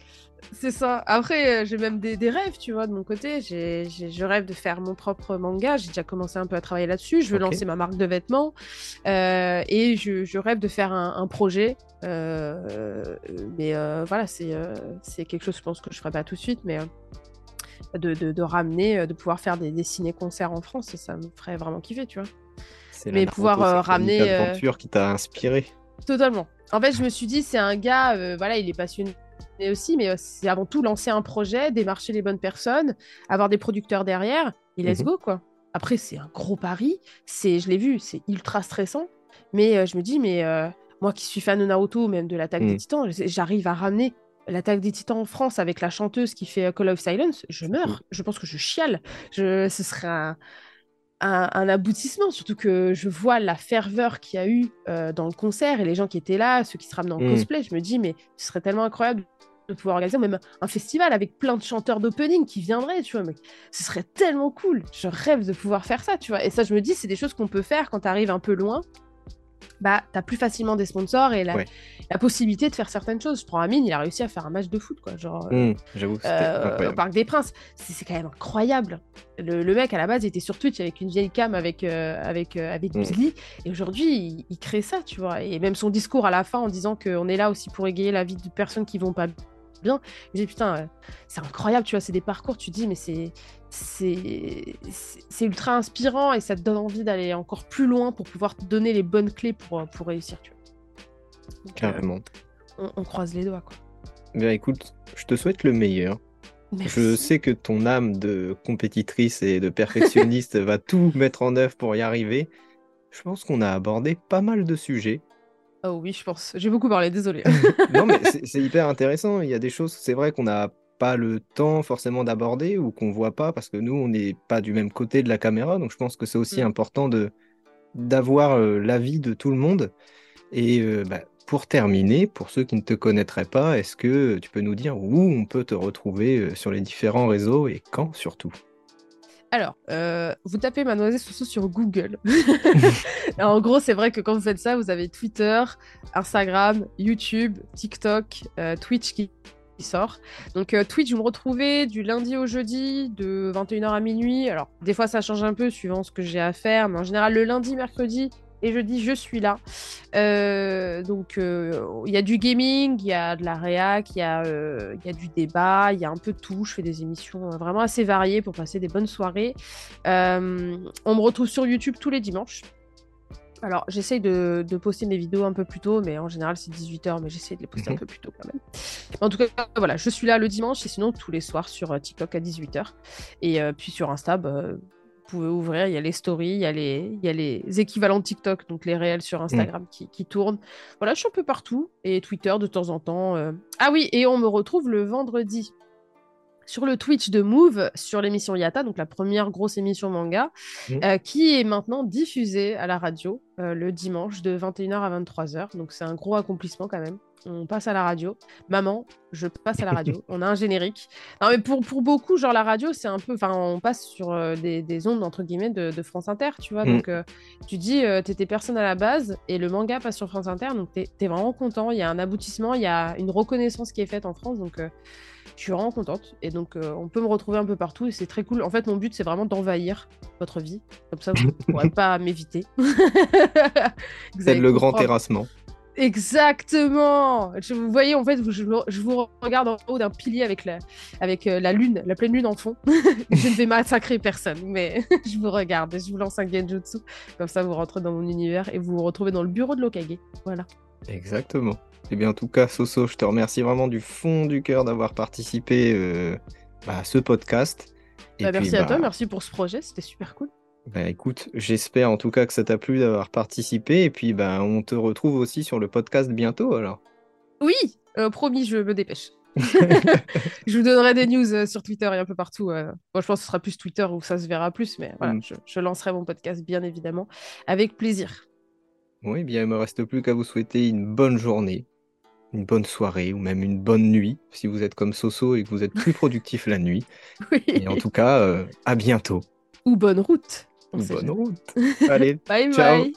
C'est ça. Après, euh, j'ai même des, rêves, tu vois, de mon côté. je rêve de faire mon propre manga. J'ai déjà commencé un peu à travailler là-dessus. Je veux lancer ma marque de vêtements. Euh, et je, rêve de faire un, projet. mais voilà, c'est quelque chose, je pense, que je ferai pas tout de suite. Mais de, ramener, euh, de pouvoir faire des, des ciné-concerts en France, ça me ferait vraiment kiffer, tu vois. Mais pouvoir euh, ramener. C'est aventure qui t'a inspiré. Totalement. En fait, je me suis dit, c'est un gars, euh, voilà, il est passionné aussi, mais c'est avant tout lancer un projet, démarcher les bonnes personnes, avoir des producteurs derrière, et let's mhm. go, quoi. Après, c'est un gros pari, c'est, je l'ai vu, c'est ultra stressant, mais je me dis, mais moi qui suis fan de Naruto, même de l'attaque des mhm. titans, j'arrive à ramener l'attaque des titans en France avec la chanteuse qui fait euh, Call of Silence, je meurs. Je pense que je chiale. Je, ce serait un, un, aboutissement, surtout que je vois la ferveur qu'il y a eu euh, dans le concert et les gens qui étaient là, ceux qui se ramenent en mm. cosplay. Je me dis, mais ce serait tellement incroyable de pouvoir organiser même un festival avec plein de chanteurs d'opening qui viendraient, tu vois. Mais ce serait tellement cool. Je rêve de pouvoir faire ça, tu vois. Et ça, je me dis, c'est des choses qu'on peut faire quand tu arrives un peu loin bah, tu as plus facilement des sponsors et la, la, possibilité de faire certaines choses. Je prends Amine, il a réussi à faire un match de foot, quoi. Genre, mmh, j'avoue, euh, au Parc des Princes. C'est quand même incroyable. Le, le, mec, à la base, il était sur Twitch avec une vieille cam avec, euh, avec, euh, avec mmh. Et aujourd'hui, il, crée ça, tu vois. Et même son discours à la fin en disant qu'on est là aussi pour égayer la vie de personnes qui vont pas bien. Je me dis, putain, c'est incroyable, tu vois, c'est des parcours, tu dis, mais c'est c'est ultra inspirant et ça te donne envie d'aller encore plus loin pour pouvoir te donner les bonnes clés pour, pour réussir. Tu vois. Carrément. on, croise les doigts. Quoi. Bien écoute, je te souhaite le meilleur. Je sais que ton âme de compétitrice et de perfectionniste va tout mettre en œuvre pour y arriver. Je pense qu'on a abordé pas mal de sujets. Oh oui, je pense. J'ai beaucoup parlé, désolé. non, mais c'est hyper intéressant. Il y a des choses, c'est vrai qu'on a pas le temps forcément d'aborder ou qu'on voit pas parce que nous, on n'est pas du même côté de la caméra. Donc je pense que c'est aussi mm. important de d'avoir euh, l'avis de tout le monde. Et euh, bah, pour terminer, pour ceux qui ne te connaîtraient pas, est-ce que tu peux nous dire où on peut te retrouver euh, sur les différents réseaux et quand surtout? Alors, vous tapez Mademoiselle Soso sur Google. en gros, c'est vrai que quand vous faites ça, vous avez Twitter, Instagram, YouTube, TikTok, Twitch qui sort. Donc euh, Twitch, vous me retrouvez du lundi au jeudi de 21h à minuit. Alors des fois ça change un peu suivant ce que j'ai à faire, mais en général le lundi, mercredi et jeudi je suis là. Euh, donc euh, il y a du gaming, il y a de la réac, il y, a, il y a du débat, il y a un peu de tout. Je fais des émissions vraiment assez variées pour passer des bonnes soirées. on me retrouve sur YouTube tous les dimanches. Alors, j'essaye de, poster mes vidéos un peu plus tôt, mais en général, c'est 18h, mais j'essaie de les poster un mhm. peu plus tôt quand même. En tout cas, voilà, je suis là le dimanche et sinon tous les soirs sur euh, TikTok à 18h. Et euh, puis sur Insta, bah, pouvez ouvrir, il y a les stories, il y a les, il y a les équivalents de TikTok, donc les réels sur Instagram qui, qui, tournent. Voilà, je suis un peu partout. Et Twitter de temps en temps. Euh. Ah oui, et on me retrouve le vendredi sur le Twitch de Move sur l'émission Yata, donc la première grosse émission manga, mmh. euh, qui est maintenant diffusée à la radio euh, le dimanche de 21h à 23h. Donc c'est un gros accomplissement quand même. On passe à la radio. Maman, je passe à la radio. on a un générique. Non, mais pour, pour beaucoup, genre la radio, c'est un peu. Enfin, on passe sur euh, des, des, ondes, entre guillemets, de, de France Inter, tu vois. Mmh. Donc, tu dis, tu t'étais personne à la base et le manga passe sur France Inter. Donc, t'es es vraiment content. Il y a un aboutissement, il y a une reconnaissance qui est faite en France. Donc, je suis vraiment contente. Et donc, euh, on peut me retrouver un peu partout et c'est très cool. En fait, mon but, c'est vraiment d'envahir votre vie. Comme ça, vous ne pourrez pas m'éviter. c'est le grand terrassement. Exactement. Je, vous voyez, en fait, je, vous regarde en haut d'un pilier avec la, avec euh, la lune, la pleine lune en fond. je ne vais massacrer personne, mais je vous regarde et je vous lance un genjutsu. Comme ça, vous rentrez dans mon univers et vous vous retrouvez dans le bureau de Lokage. Voilà. Exactement. Eh bien, en tout cas, Soso, je te remercie vraiment du fond du cœur d'avoir participé euh, à ce podcast. Bah, merci à toi, bah, merci pour ce projet, c'était super cool. Bah écoute, j'espère en tout cas que ça t'a plu d'avoir participé et puis bah on te retrouve aussi sur le podcast bientôt alors. Oui, euh, promis, je me dépêche. je vous donnerai des news euh, sur Twitter et un peu partout. Je pense que ce sera plus Twitter où ça se verra plus, mais voilà, mm. je, lancerai mon podcast bien évidemment avec plaisir. Oui, bien, il me reste plus qu'à vous souhaiter une bonne journée, une bonne soirée ou même une bonne nuit si vous êtes comme Soso et que vous êtes plus productif la nuit. Oui. Et en tout cas, euh, à bientôt. Ou bonne route. Ou bonne route. Allez, bye ciao. bye.